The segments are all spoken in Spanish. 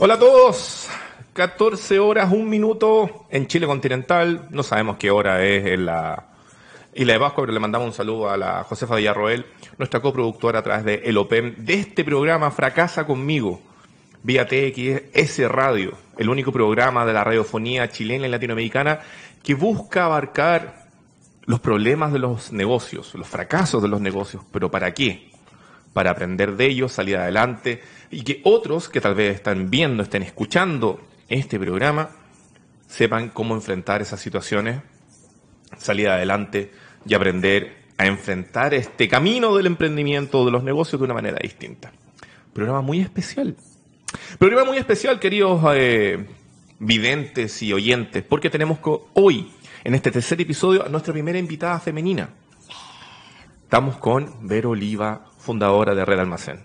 Hola a todos. 14 horas, un minuto en Chile continental. No sabemos qué hora es en la isla de Pascua, pero le mandamos un saludo a la Josefa Villarroel, nuestra coproductora a través de El OPEM de este programa Fracasa conmigo, vía TXS Radio, el único programa de la radiofonía chilena y latinoamericana que busca abarcar los problemas de los negocios, los fracasos de los negocios, pero ¿para qué? Para aprender de ellos, salir adelante y que otros que tal vez están viendo, estén escuchando este programa, sepan cómo enfrentar esas situaciones, salir adelante y aprender a enfrentar este camino del emprendimiento, de los negocios de una manera distinta. Programa muy especial. Programa muy especial, queridos eh, videntes y oyentes, porque tenemos hoy, en este tercer episodio, a nuestra primera invitada femenina. Estamos con Vero Oliva, fundadora de Red Almacén.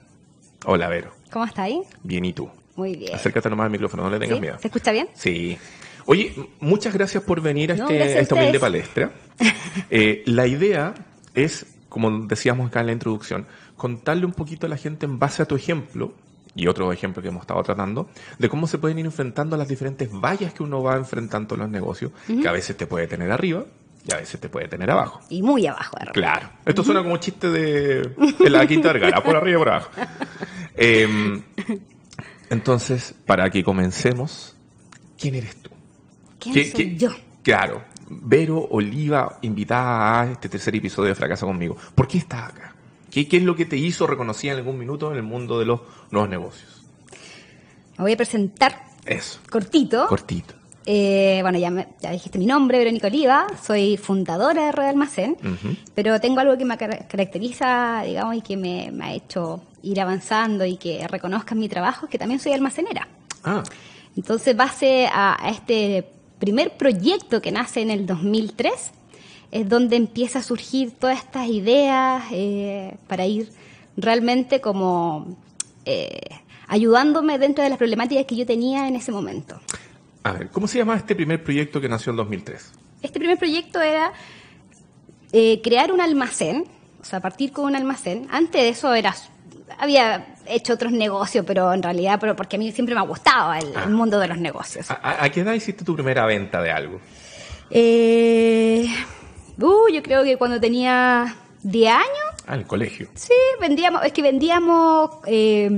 Hola, Vero. ¿Cómo está ahí? Bien, ¿y tú? Muy bien. Acércate nomás al micrófono, no le tengas ¿Sí? miedo. ¿Se escucha bien? Sí. Oye, muchas gracias por venir a, No, este, a esta humilde palestra. Eh, la idea es, como decíamos acá en la introducción, contarle un poquito a la gente en base a tu ejemplo y otros ejemplos que hemos estado tratando, de cómo se pueden ir enfrentando a las diferentes vallas que uno va enfrentando en los negocios, que a veces te puede tener arriba y a veces te puede tener abajo. Y muy abajo, de. Claro. Esto suena como chiste de, de la Quinta Vergara, por arriba y por abajo. Em, entonces, para que comencemos, ¿quién eres tú? ¿Quién ¿Qué- soy qué- yo? Claro. Vero Oliva, invitada a este tercer episodio de Fracaso conmigo. ¿Por qué estás acá? ¿Qué, qué es lo que te hizo reconocida en algún minuto en el mundo de los nuevos negocios? Me voy a presentar Eso. cortito. Cortito. Eh, bueno, ya, me- ya dijiste mi nombre, Verónica Oliva. Soy fundadora de Red Almacén. Pero tengo algo que me car- caracteriza, digamos, y que me, me ha hecho ir avanzando y que reconozcan mi trabajo, que también soy almacenera. Ah, Entonces, base a, a este primer proyecto que nace en el 2003, es donde empieza a surgir todas estas ideas eh, para ir realmente como eh, ayudándome dentro de las problemáticas que yo tenía en ese momento. A ver, ¿cómo se llama este primer proyecto que nació en 2003? Este primer proyecto era eh, crear un almacén, o sea, partir con un almacén. Antes de eso era había hecho otros negocios, pero en realidad, pero porque a mí siempre me ha gustado el, el mundo de los negocios. ¿A, a- a qué edad hiciste tu primera venta de algo? Eh, uh, yo creo que cuando tenía 10 años, Ah, el colegio. sí, vendíamos, es que vendíamos eh,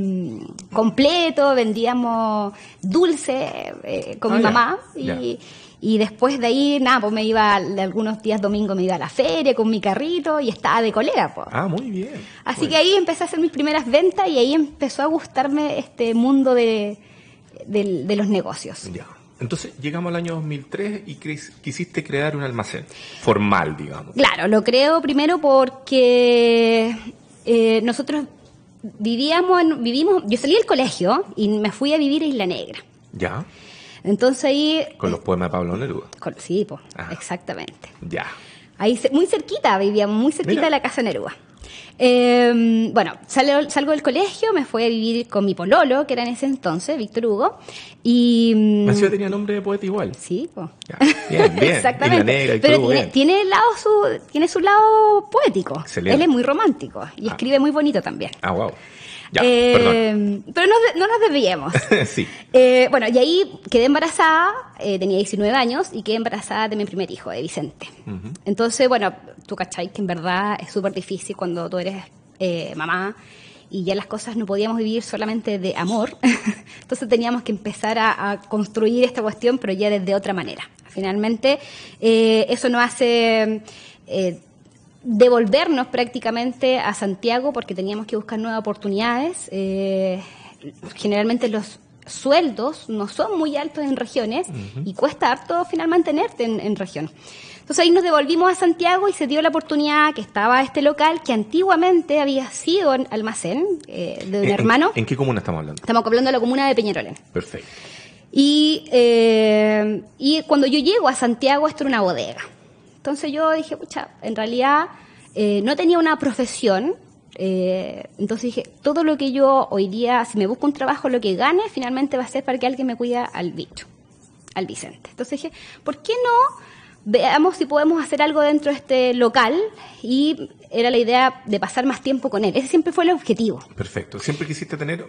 completo, vendíamos dulce eh, con Ah, mi ya, mamá y, y después de ahí, nada, pues me iba, de algunos días domingo me iba a la feria con mi carrito y estaba de colega, pues. Ah, muy bien. Así que ahí empecé a hacer mis primeras ventas y ahí empezó a gustarme este mundo de, del- de los negocios. Ya. Entonces llegamos al año 2003 y quisiste crear un almacén formal, digamos. Claro, lo creo primero porque eh, nosotros vivíamos, en- vivimos, yo salí del colegio y me fui a vivir a Isla Negra. Ya. Entonces ahí, Con los poemas de Pablo Neruda. con- sí, pues, Ah. exactamente. Ya. Ahí muy cerquita, vivíamos muy cerquita Mira. de la casa Neruda. Eh, bueno, salgo, salgo del colegio, me fui a vivir con mi pololo, que era en ese entonces, Víctor Hugo, y... mm, tenía nombre de poeta igual. Sí, pues. Ya. Bien, bien. Exactamente. Negra, Pero tiene, bien. tiene el lado su, tiene su lado poético. Excelente. Él es muy romántico y Ah. escribe muy bonito también. Ah, wow. Ya, Eh. Pero no, no nos desviemos. sí. Eh, bueno, y ahí quedé embarazada, eh, tenía 19 años y quedé embarazada de mi primer hijo, de Vicente. Entonces, bueno, tú cachai que en verdad es súper difícil cuando tú eres mamá y ya las cosas no podíamos vivir solamente de amor. Entonces teníamos que empezar a, a construir esta cuestión, pero ya desde otra manera. Finalmente, eh, eso nos hace eh, devolvernos prácticamente a Santiago porque teníamos que buscar nuevas oportunidades. Eh, generalmente los sueldos no son muy altos en regiones y cuesta harto final mantenerte en, en región. Entonces ahí nos devolvimos a Santiago y se dio la oportunidad que estaba este local que antiguamente había sido un almacén eh, de un ¿En- hermano. ¿En, qué comuna estamos hablando? Estamos hablando de la comuna de Peñarolén. Perfecto. Y, eh, y cuando yo llego a Santiago, esto era una bodega. Entonces yo dije, pucha, en realidad eh, no tenía una profesión. eh, entonces dije, todo lo que yo hoy día, si me busco un trabajo, lo que gane, finalmente va a ser para que alguien me cuide al bicho, al Vicente. Entonces dije, ¿por qué no veamos si podemos hacer algo dentro de este local y era la idea de pasar más tiempo con él. Ese siempre fue el objetivo. Perfecto. Siempre quisiste tener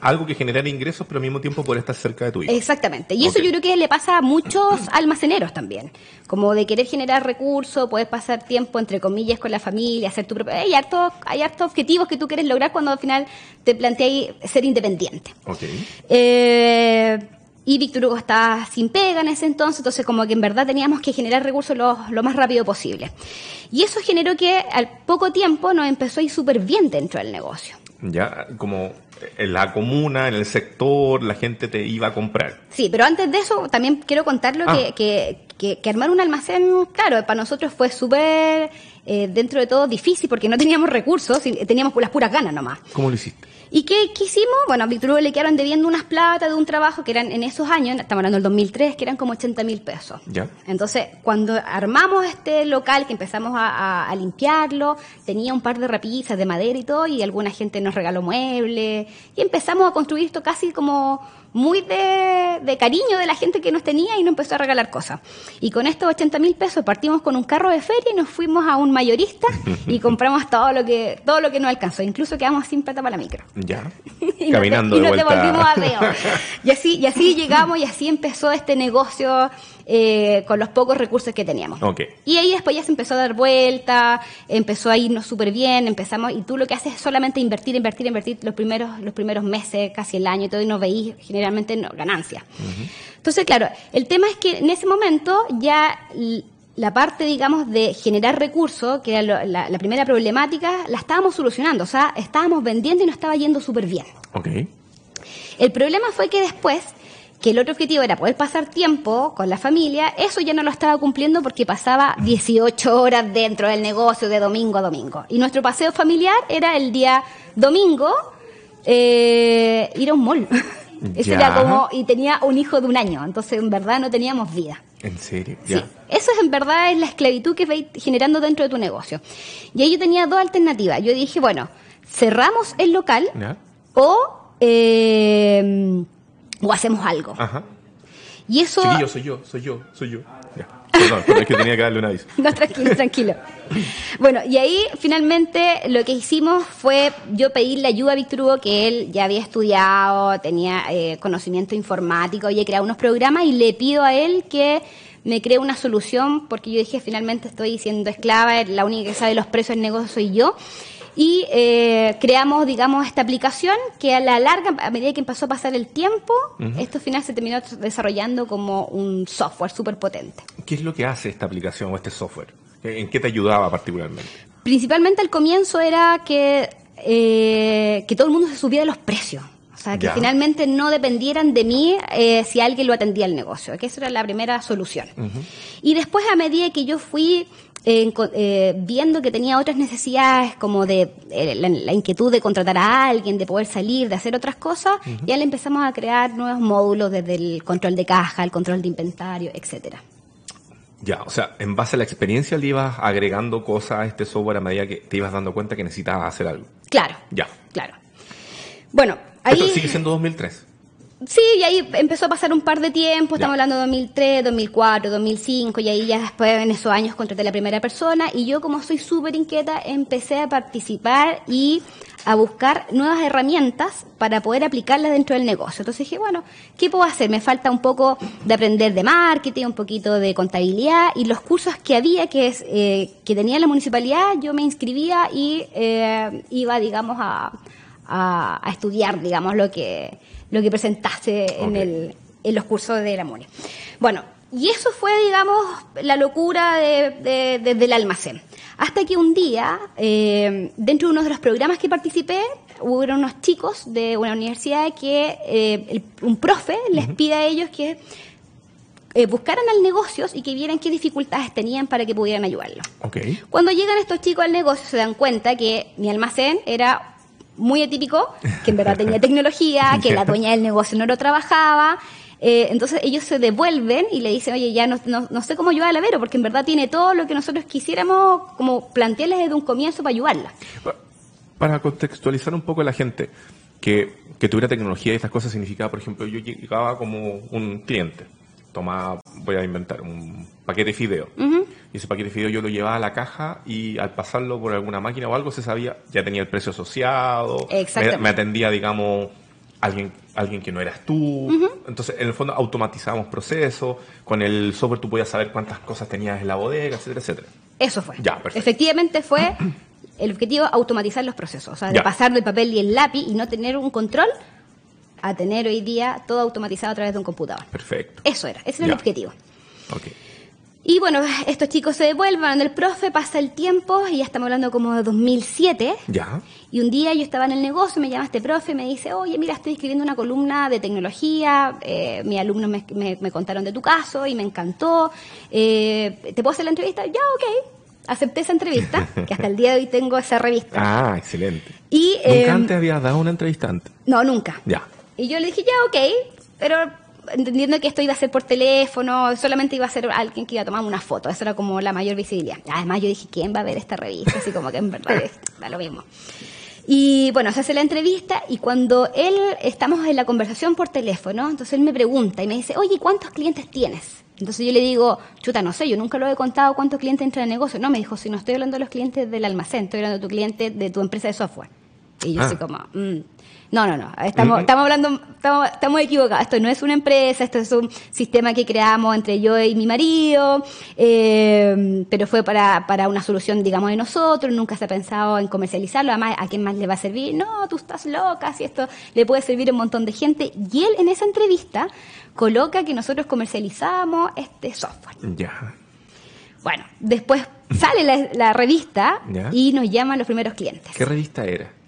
algo que generara ingresos, pero al mismo tiempo poder estar cerca de tu hijo. Exactamente. Y eso yo creo que le pasa a muchos almaceneros también. Como de querer generar recursos, puedes pasar tiempo, entre comillas, con la familia, hacer tu propio... Hay hartos hay hartos objetivos que tú quieres lograr cuando al final te planteas ser independiente. Ok. Eh, y Víctor Hugo estaba sin pega en ese entonces, entonces como que en verdad teníamos que generar recursos lo, lo más rápido posible. Y eso generó que al poco tiempo nos empezó a ir súper bien dentro del negocio. Ya, como en la comuna, en el sector, la gente te iba a comprar. Sí, pero antes de eso también quiero contarlo Ah. que, que, que- que armar un almacén, claro, para nosotros fue súper, eh, dentro de todo, difícil porque no teníamos recursos, y teníamos las puras ganas nomás. ¿Cómo lo hiciste? ¿Y qué, qué hicimos? Bueno, a Víctor Hugo le quedaron debiendo unas plata de un trabajo que eran en esos años, estamos hablando del 2003, que eran como 80 mil pesos. Ya. Entonces, cuando armamos este local, que empezamos a, a- a limpiarlo, tenía un par de repisas de madera y todo, y alguna gente nos regaló muebles, y empezamos a construir esto casi como muy de, de cariño de la gente que nos tenía y nos empezó a regalar cosas. Y con estos 80 mil pesos partimos con un carro de feria y nos fuimos a un mayorista y compramos todo lo que todo lo que nos alcanzó. Incluso quedamos sin plata para la micro. Ya. Y nos Caminando de- y nos devolvimos a Deo. Y así, y así llegamos y así empezó este negocio eh, con los pocos recursos que teníamos. Y ahí después ya se empezó a dar vuelta, empezó a irnos súper bien, empezamos, y tú lo que haces es solamente invertir, invertir, invertir los primeros, los primeros meses, casi el año y todo, y no veís generalmente no, ganancias. Entonces, claro, el tema es que en ese momento ya la parte, digamos, de generar recursos, que era lo- la, la primera problemática, la estábamos solucionando, o sea, estábamos vendiendo y nos estaba yendo súper bien. El problema fue que después, que el otro objetivo era poder pasar tiempo con la familia, eso ya no lo estaba cumpliendo porque pasaba 18 horas dentro del negocio de domingo a domingo. Y nuestro paseo familiar era el día domingo eh, ir a un mall. Eso era como, y tenía un hijo de un año, entonces en verdad no teníamos vida. ¿En serio? Sí, eso es en verdad es la esclavitud que vais generando dentro de tu negocio. Y ahí yo tenía dos alternativas. Yo dije, bueno, cerramos el local Ya. o, eh, o hacemos algo. Ajá. Y eso... Chiquillo, soy yo, soy yo, soy yo. Ya. Perdón, pero es que tenía que darle una aviso. No, tranquilo, tranquilo. Bueno, y ahí finalmente lo que hicimos fue yo pedirle ayuda a Víctor Hugo, que él ya había estudiado, tenía eh, conocimiento informático, había creado unos programas, y le pido a él que me cree una solución, porque yo dije, finalmente estoy siendo esclava, la única que sabe los precios del negocio soy yo. Y eh, creamos, digamos, esta aplicación que a la larga, a medida que empezó a pasar el tiempo, esto al final se terminó desarrollando como un software súper potente. ¿Qué es lo que hace esta aplicación o este software? ¿En qué te ayudaba particularmente? Principalmente al comienzo era que, eh, que todo el mundo se subiera los precios. O sea, que Ya. finalmente no dependieran de mí eh, si alguien lo atendía el negocio. Que esa era la primera solución. Y después, a medida que yo fui eh, eh, viendo que tenía otras necesidades, como de eh, la, la inquietud de contratar a alguien, de poder salir, de hacer otras cosas, ya le empezamos a crear nuevos módulos desde el control de caja, el control de inventario, etcétera. Ya, o sea, en base a la experiencia le ibas agregando cosas a este software a medida que te ibas dando cuenta que necesitabas hacer algo. Claro. Ya. Claro. Bueno, ahí... Esto sigue siendo 2003. Sí, y ahí empezó a pasar un par de tiempo, estamos Ya. hablando de 2003, 2004, 2005, y ahí ya después en esos años contraté a la primera persona, y yo como soy súper inquieta, empecé a participar y a buscar nuevas herramientas para poder aplicarlas dentro del negocio. Entonces dije, bueno, ¿qué puedo hacer? Me falta un poco de aprender de marketing, un poquito de contabilidad, y los cursos que había, que, es, eh, que tenía la municipalidad, yo me inscribía y eh, iba, digamos, a, a, a estudiar, digamos, lo que, lo que presentaste en, el, en los cursos de la MUNE. Bueno, y eso fue, digamos, la locura de- de- de- del almacén. Hasta que un día, eh, dentro de uno de los programas que participé, hubo unos chicos de una universidad que eh, el- un profe les pide a ellos que eh, buscaran al negocios y que vieran qué dificultades tenían para que pudieran ayudarlos. Ok. Cuando llegan estos chicos al negocio se dan cuenta que mi almacén era muy atípico, que en verdad tenía tecnología, que la dueña del negocio no lo trabajaba. eh, entonces ellos se devuelven y le dicen, oye, ya no, no, no sé cómo ayudar a la Vero, porque en verdad tiene todo lo que nosotros quisiéramos como plantearles desde un comienzo para ayudarla. Pa- Para contextualizar un poco a la gente, que, que tuviera tecnología y estas cosas significaba, por ejemplo, yo llegaba como un cliente, tomaba, voy a inventar, un paquete de fideo. Y ese paquete de fideo yo lo llevaba a la caja y al pasarlo por alguna máquina o algo se sabía, ya tenía el precio asociado, me, me atendía, digamos, alguien, alguien que no eras tú. Entonces, en el fondo, automatizábamos procesos. Con el software tú podías saber cuántas cosas tenías en la bodega, etcétera, etcétera. Eso fue. Ya, perfecto. Efectivamente fue el objetivo automatizar los procesos, o sea, de Ya. pasar del papel y el lápiz y no tener un control a tener hoy día todo automatizado a través de un computador. Perfecto. Eso era, ese era Ya. el objetivo. Ok. Y bueno, estos chicos se devuelven del profe, pasa el tiempo y ya estamos hablando como de 2007. Ya. Y un día yo estaba en el negocio, me llama este profe y me dice, oye, mira, estoy escribiendo una columna de tecnología, eh, mis alumnos me, me- me contaron de tu caso y me encantó, eh, ¿te puedo hacer la entrevista? Ya, ok. Acepté esa entrevista, que hasta el día de hoy tengo esa revista. Ah, excelente. Y, ¿Nunca eh, antes habías dado una entrevista antes? No, nunca. Ya. Y yo le dije, ya, ok, pero entendiendo que esto iba a ser por teléfono, solamente iba a ser alguien que iba a tomar una foto, eso era como la mayor visibilidad. Además yo dije, ¿quién va a ver esta revista? Así como que en verdad es- da lo mismo. Y bueno, se hace la entrevista y cuando él, estamos en la conversación por teléfono, entonces él me pregunta y me dice, oye, ¿cuántos clientes tienes? Entonces yo le digo, chuta, no sé, yo nunca lo he contado cuántos clientes entran en el negocio. No, me dijo, si no estoy hablando de los clientes del almacén, estoy hablando de tu cliente de tu empresa de software. Y yo Ah. así como, mm, no, no, no, estamos, estamos hablando, estamos, estamos equivocados. Esto no es una empresa, esto es un sistema que creamos entre yo y mi marido, eh, pero fue para, para una solución, digamos, de nosotros, nunca se ha pensado en comercializarlo, además, ¿a quién más le va a servir? No, tú estás loca, si esto le puede servir a un montón de gente. Y él en esa entrevista coloca que nosotros comercializamos este software. Ya. Bueno, después sale la, la revista y nos llaman los primeros clientes. ¿Qué revista era?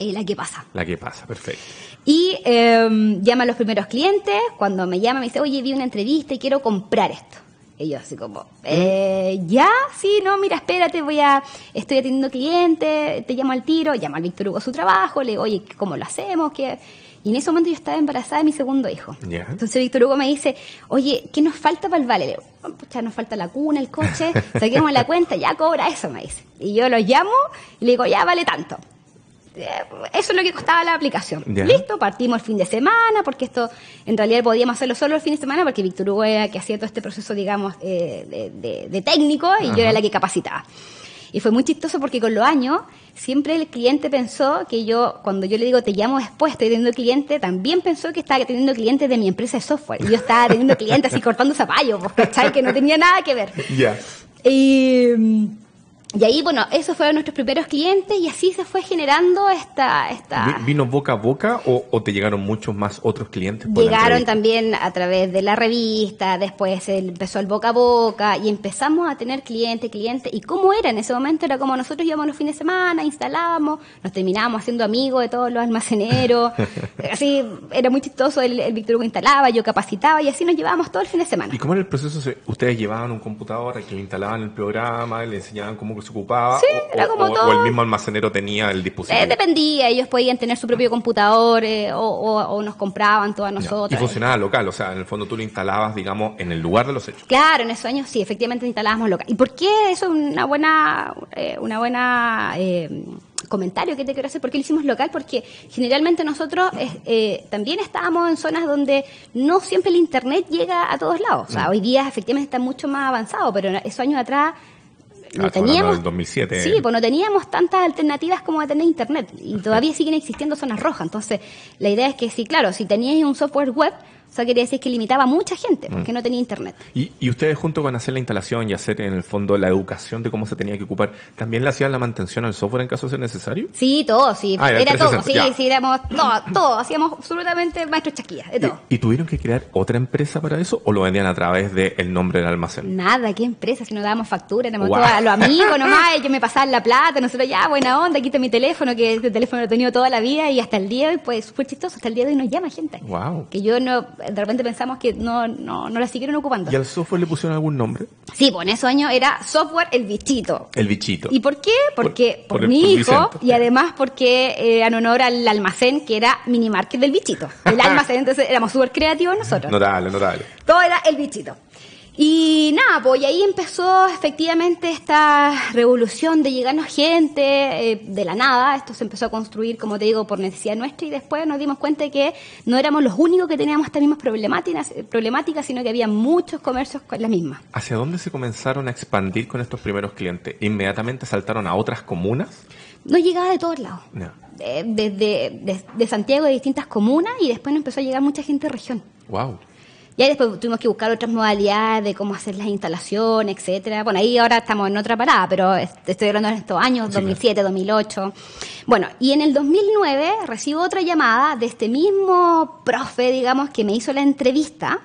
Eh, la que pasa. La que pasa, perfecto. Y eh, llama a los primeros clientes. Cuando me llama, me dice, oye, vi una entrevista y quiero comprar esto. Y yo así como, eh, ya, sí, no, mira, espérate, voy a, estoy atendiendo clientes, te llamo al tiro, llamo al Víctor Hugo a su trabajo, le digo, oye, ¿cómo lo hacemos? ¿Qué? Y en ese momento yo estaba embarazada de mi segundo hijo. Entonces Víctor Hugo me dice, oye, ¿qué nos falta para el vale? Le digo, "Oh, pucha, nos falta la cuna, el coche, saquemos la cuenta, ya cobra eso, me dice. Y yo lo llamo y le digo, ya vale tanto. Eh, Eso es lo que costaba la aplicación. Ya. Listo, partimos el fin de semana, porque esto en realidad podíamos hacerlo solo el fin de semana, porque Víctor Hugo era el que hacía todo este proceso, digamos, eh, de, de- de técnico y yo era la que capacitaba. Y fue muy chistoso porque con los años siempre el cliente pensó que yo, cuando yo le digo te llamo después, estoy teniendo cliente, también pensó que estaba teniendo clientes de mi empresa de software. Y yo estaba teniendo clientes así cortando zapallos, pues, ¿cachai? Que no tenía nada que ver. Ya. Y, y ahí, bueno, esos fueron nuestros primeros clientes y así se fue generando esta... esta Vi- ¿Vino boca a boca o, o te llegaron muchos más otros clientes? Llegaron también a través de la revista, después empezó el boca a boca y empezamos a tener cliente, cliente. ¿Y cómo era en ese momento? Era como nosotros íbamos los fines de semana, instalábamos, nos terminábamos haciendo amigos de todos los almaceneros. así, era muy chistoso, el, el Víctor Hugo instalaba, yo capacitaba y así nos llevábamos todo el fin de semana. ¿Y cómo era el proceso? ¿Ustedes llevaban un computador que le instalaban el programa, le enseñaban cómo que se ocupaba? Sí, o, era como o- todo. o el mismo almacenero tenía el Eh, dispositivo? dependía, ellos podían tener su propio computador eh, o, nos compraban todas Ya. Y funcionaba local, o sea, en el fondo tú lo instalabas, digamos, en el lugar de los hechos. Claro, en esos años sí, efectivamente instalábamos local. ¿Y por qué eso es una buena, eh, una buena eh, comentario que te quiero hacer? ¿Por qué lo hicimos local? Porque generalmente nosotros eh, eh, también estábamos en zonas donde no siempre el internet llega a todos lados. O sea, Mm. hoy día efectivamente está mucho más avanzado, pero esos años atrás no hablando teníamos del 2007. sí pues no teníamos tantas alternativas como de tener internet y todavía siguen existiendo zonas rojas entonces la idea es que sí claro si tenías un software web o sea quería decir que limitaba a mucha gente Mm. porque no tenía internet Y, y ustedes junto con hacer la instalación y hacer en el fondo la educación de cómo se tenía que ocupar, ¿también le hacían la mantención al software en caso de ser necesario? Sí, todo, sí. Ah, era era todo, 360, sí, ya. sí, éramos todo, todo. Hacíamos absolutamente maestros chaquillas, de todo. ¿Y, y tuvieron que crear otra empresa para eso o lo vendían a través del nombre del almacén? Nada, qué empresa, si no dábamos factura, éramos Guau. todos los amigos nomás, ellos me pasaban la plata, nosotros ya, buena onda, quita mi teléfono, que este teléfono lo he tenido toda la vida y hasta el día de hoy, pues, súper chistoso, hasta el día de hoy nos llama gente. Wow. Que yo no, de repente pensamos que no, no, no la siguieron ocupando. ¿Y al software le pusieron algún nombre? Sí, pues en esos años era software el bichito. El bichito. ¿Y por qué? Porque Por- por, por el- mi por hijo Vicente. y además porque eh, en honor al almacén que era mini market del bichito. El almacén, entonces éramos súper creativos nosotros. Notable, notable. Todo era el bichito. Y nada, pues y ahí empezó efectivamente esta revolución de llegarnos gente eh, de la nada. Esto se empezó a construir, como te digo, por necesidad nuestra y después nos dimos cuenta de que no éramos los únicos que teníamos estas mismas problemáticas, problemáticas sino que había muchos comercios con las mismas. ¿Hacia dónde se comenzaron a expandir con estos primeros clientes? ¿Inmediatamente saltaron a otras comunas? No llegaba de todos lados. No. Desde de, de, Santiago, de distintas comunas, y después nos empezó a llegar mucha gente de región. Wow. Ya después tuvimos que buscar otras modalidades de cómo hacer las instalaciones, etcétera. Bueno, ahí ahora estamos en otra parada, pero estoy hablando de estos años, 2007, 2008. Bueno, y en el 2009 recibo otra llamada de este mismo profe, digamos, que me hizo la entrevista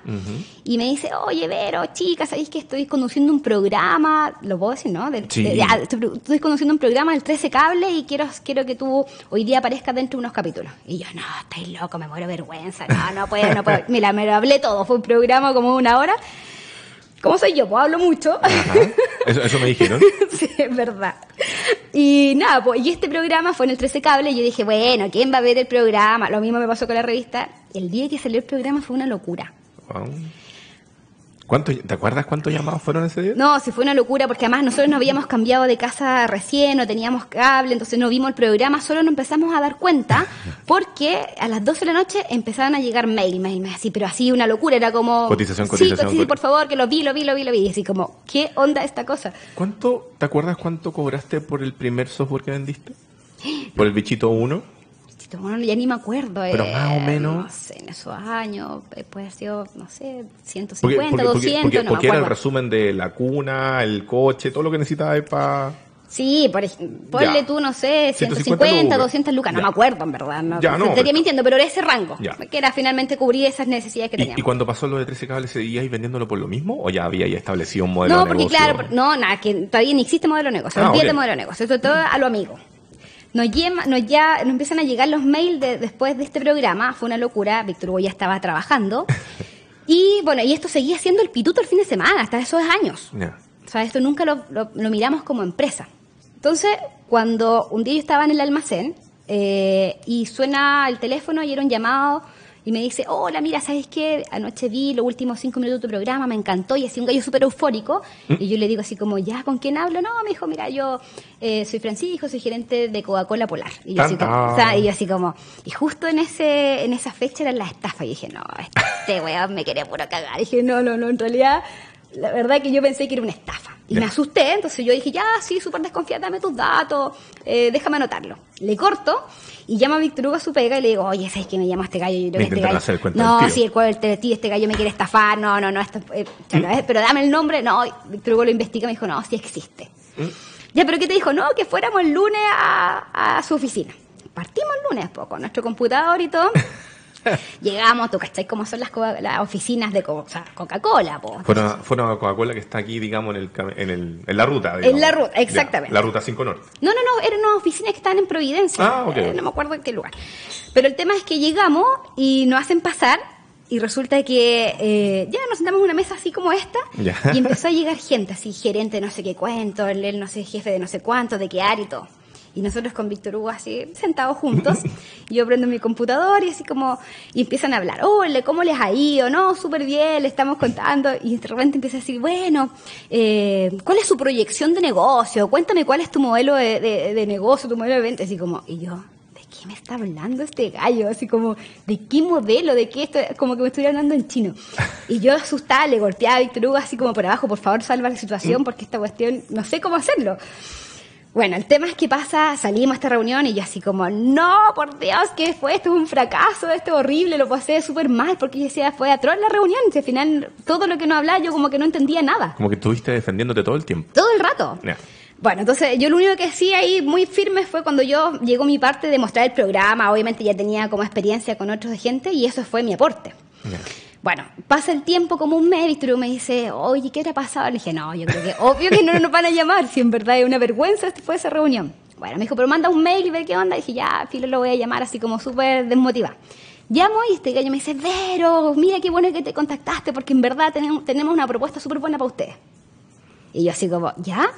y me dice, oye, Vero, chica, ¿sabéis que estoy conduciendo un programa? Lo puedo decir, ¿no? sí. estoy, conduciendo un programa del 13 Cable y quiero, quiero que tú hoy día aparezcas dentro de unos capítulos. Y yo, no, estáis loco, me muero de vergüenza, no, no puedo, no puedo. Mira, me lo hablé todo, fue un programa como una hora. ¿Cómo soy yo? Pues hablo mucho. Eso, me dijeron. sí, es verdad. Y nada, pues, y este programa fue en el 13 Cable y yo dije, bueno, ¿quién va a ver el programa? Lo mismo me pasó con la revista. El día que salió el programa fue una locura. ¿Te acuerdas cuántos llamados fueron ese día? No, sí fue una locura porque además nosotros nos habíamos cambiado de casa recién, no teníamos cable, entonces no vimos el programa, solo nos empezamos a dar cuenta porque a las 12 de la noche empezaron a llegar mail, mail, mail, así, pero así una locura, era como... Cotización, cotización. Sí, sí, por favor, que lo vi, lo vi, lo vi, lo vi, y así como, ¿qué onda esta cosa? ¿Cuánto, te acuerdas cuánto cobraste por el primer software que vendiste? ¿Por el bichito 1? Bueno, ya ni me acuerdo. Pero más o menos. No sé, en esos años, eh, puede haber sido, no sé, 150, 200. Porque, era el resumen de la cuna, el coche, todo lo que necesitaba para. Sí, por ponle tú, no sé, 150, 200 lucas, no me acuerdo en verdad, no, ya, no, estaría mintiendo, pero era ese rango, que era finalmente cubrir esas necesidades que teníamos. ¿Y cuando pasó lo de 13 cables, seguíais vendiendo por lo mismo o ya había ya establecido un modelo de negocio? No, porque claro, no, nada, que todavía no existe modelo de negocio, ah, olvídate modelo de negocio, esto todo a lo amigo nos, nos, ya, nos empiezan a llegar los mails de, después de este programa. Fue una locura. Víctor Hugo ya estaba trabajando. Y bueno, y esto seguía siendo el pituto el fin de semana, hasta esos años. O sea, esto nunca lo, lo, miramos como empresa. Entonces, cuando un día yo estaba en el almacén eh, y suena el teléfono y era un llamado y me dice, hola, mira, ¿sabes qué? Anoche vi los últimos cinco minutos de tu programa, me encantó, y así un gallo súper eufórico. ¿Mm? Y yo le digo así como, ¿ya con quién hablo? No, me dijo, mira, yo eh, soy Francisco, soy gerente de Coca-Cola Polar. Y yo, así como, y así como, y justo en ese en esa fecha era la estafa. Y dije, no, este weón me quería puro cagar. Y dije, no, no, no, en realidad la verdad que yo pensé que era una estafa. Y me asusté, entonces yo dije, ya, sí, súper desconfiada, dame tus datos, eh, déjame anotarlo. Le corto y llama a Víctor Hugo a su pega y le digo, oye, ¿sabes que me llama este gallo? Yo creo que este gallo... Hacer no, sí, el cuento del tío, este gallo me quiere estafar, no, no, no, esto, eh, ¿Mm? pero dame el nombre. No, Víctor Hugo lo investiga y me dijo, no, sí existe. ¿Mm? Ya, pero ¿qué te dijo? No, que fuéramos el lunes a, a su oficina. Partimos el lunes, poco, nuestro computador y todo. Llegamos, tú cachai cómo son las, las oficinas de Coca-Cola. Fueron, a Coca-Cola que está aquí, digamos, en, el, en, el, en la ruta. En la ruta, exactamente. la ruta 5 Norte. No, no, no, eran unas oficinas que estaban en Providencia. Ah, eh, no me acuerdo en qué lugar. Pero el tema es que llegamos y nos hacen pasar y resulta que eh, ya nos sentamos en una mesa así como esta y empezó a llegar gente así, gerente de no sé qué cuento, él no sé, jefe de no sé cuánto, de qué área y todo. Y nosotros con Víctor Hugo así, sentados juntos, yo prendo mi computador y así como, y empiezan a hablar, hola, ¿cómo les ha ido? No, súper bien, le estamos contando. Y de repente empieza a decir, bueno, eh, ¿cuál es su proyección de negocio? Cuéntame cuál es tu modelo de, de, negocio, tu modelo de venta. Así como, y yo, ¿de qué me está hablando este gallo? Así como, ¿de qué modelo? ¿De qué esto? Como que me estuviera hablando en chino. Y yo asustada le golpeaba a Víctor Hugo así como por abajo, por favor, salva la situación porque esta cuestión, no sé cómo hacerlo. Bueno, el tema es que pasa, salimos a esta reunión y yo así como, no, por Dios, ¿qué fue? Esto es un fracaso, esto es horrible, lo pasé súper mal, porque yo decía, fue atroz la reunión, y al final todo lo que no hablaba yo como que no entendía nada. Como que estuviste defendiéndote todo el tiempo. Todo el rato. Bueno, entonces yo lo único que hacía ahí muy firme fue cuando yo llegó mi parte de mostrar el programa, obviamente ya tenía como experiencia con otros de gente y eso fue mi aporte. Bueno, pasa el tiempo como un mes, y me dice, oye, ¿qué te ha pasado? Le dije, no, yo creo que obvio que no nos van a llamar, si en verdad es una vergüenza después de esa reunión. Bueno, me dijo, pero manda un mail y ve qué onda. Y dije, ya, filo, lo voy a llamar así como súper desmotivada. Llamo y este gallo me dice, Vero, mira qué bueno que te contactaste porque en verdad tenemos, tenemos una propuesta súper buena para ustedes. Y yo así como, ¿ya?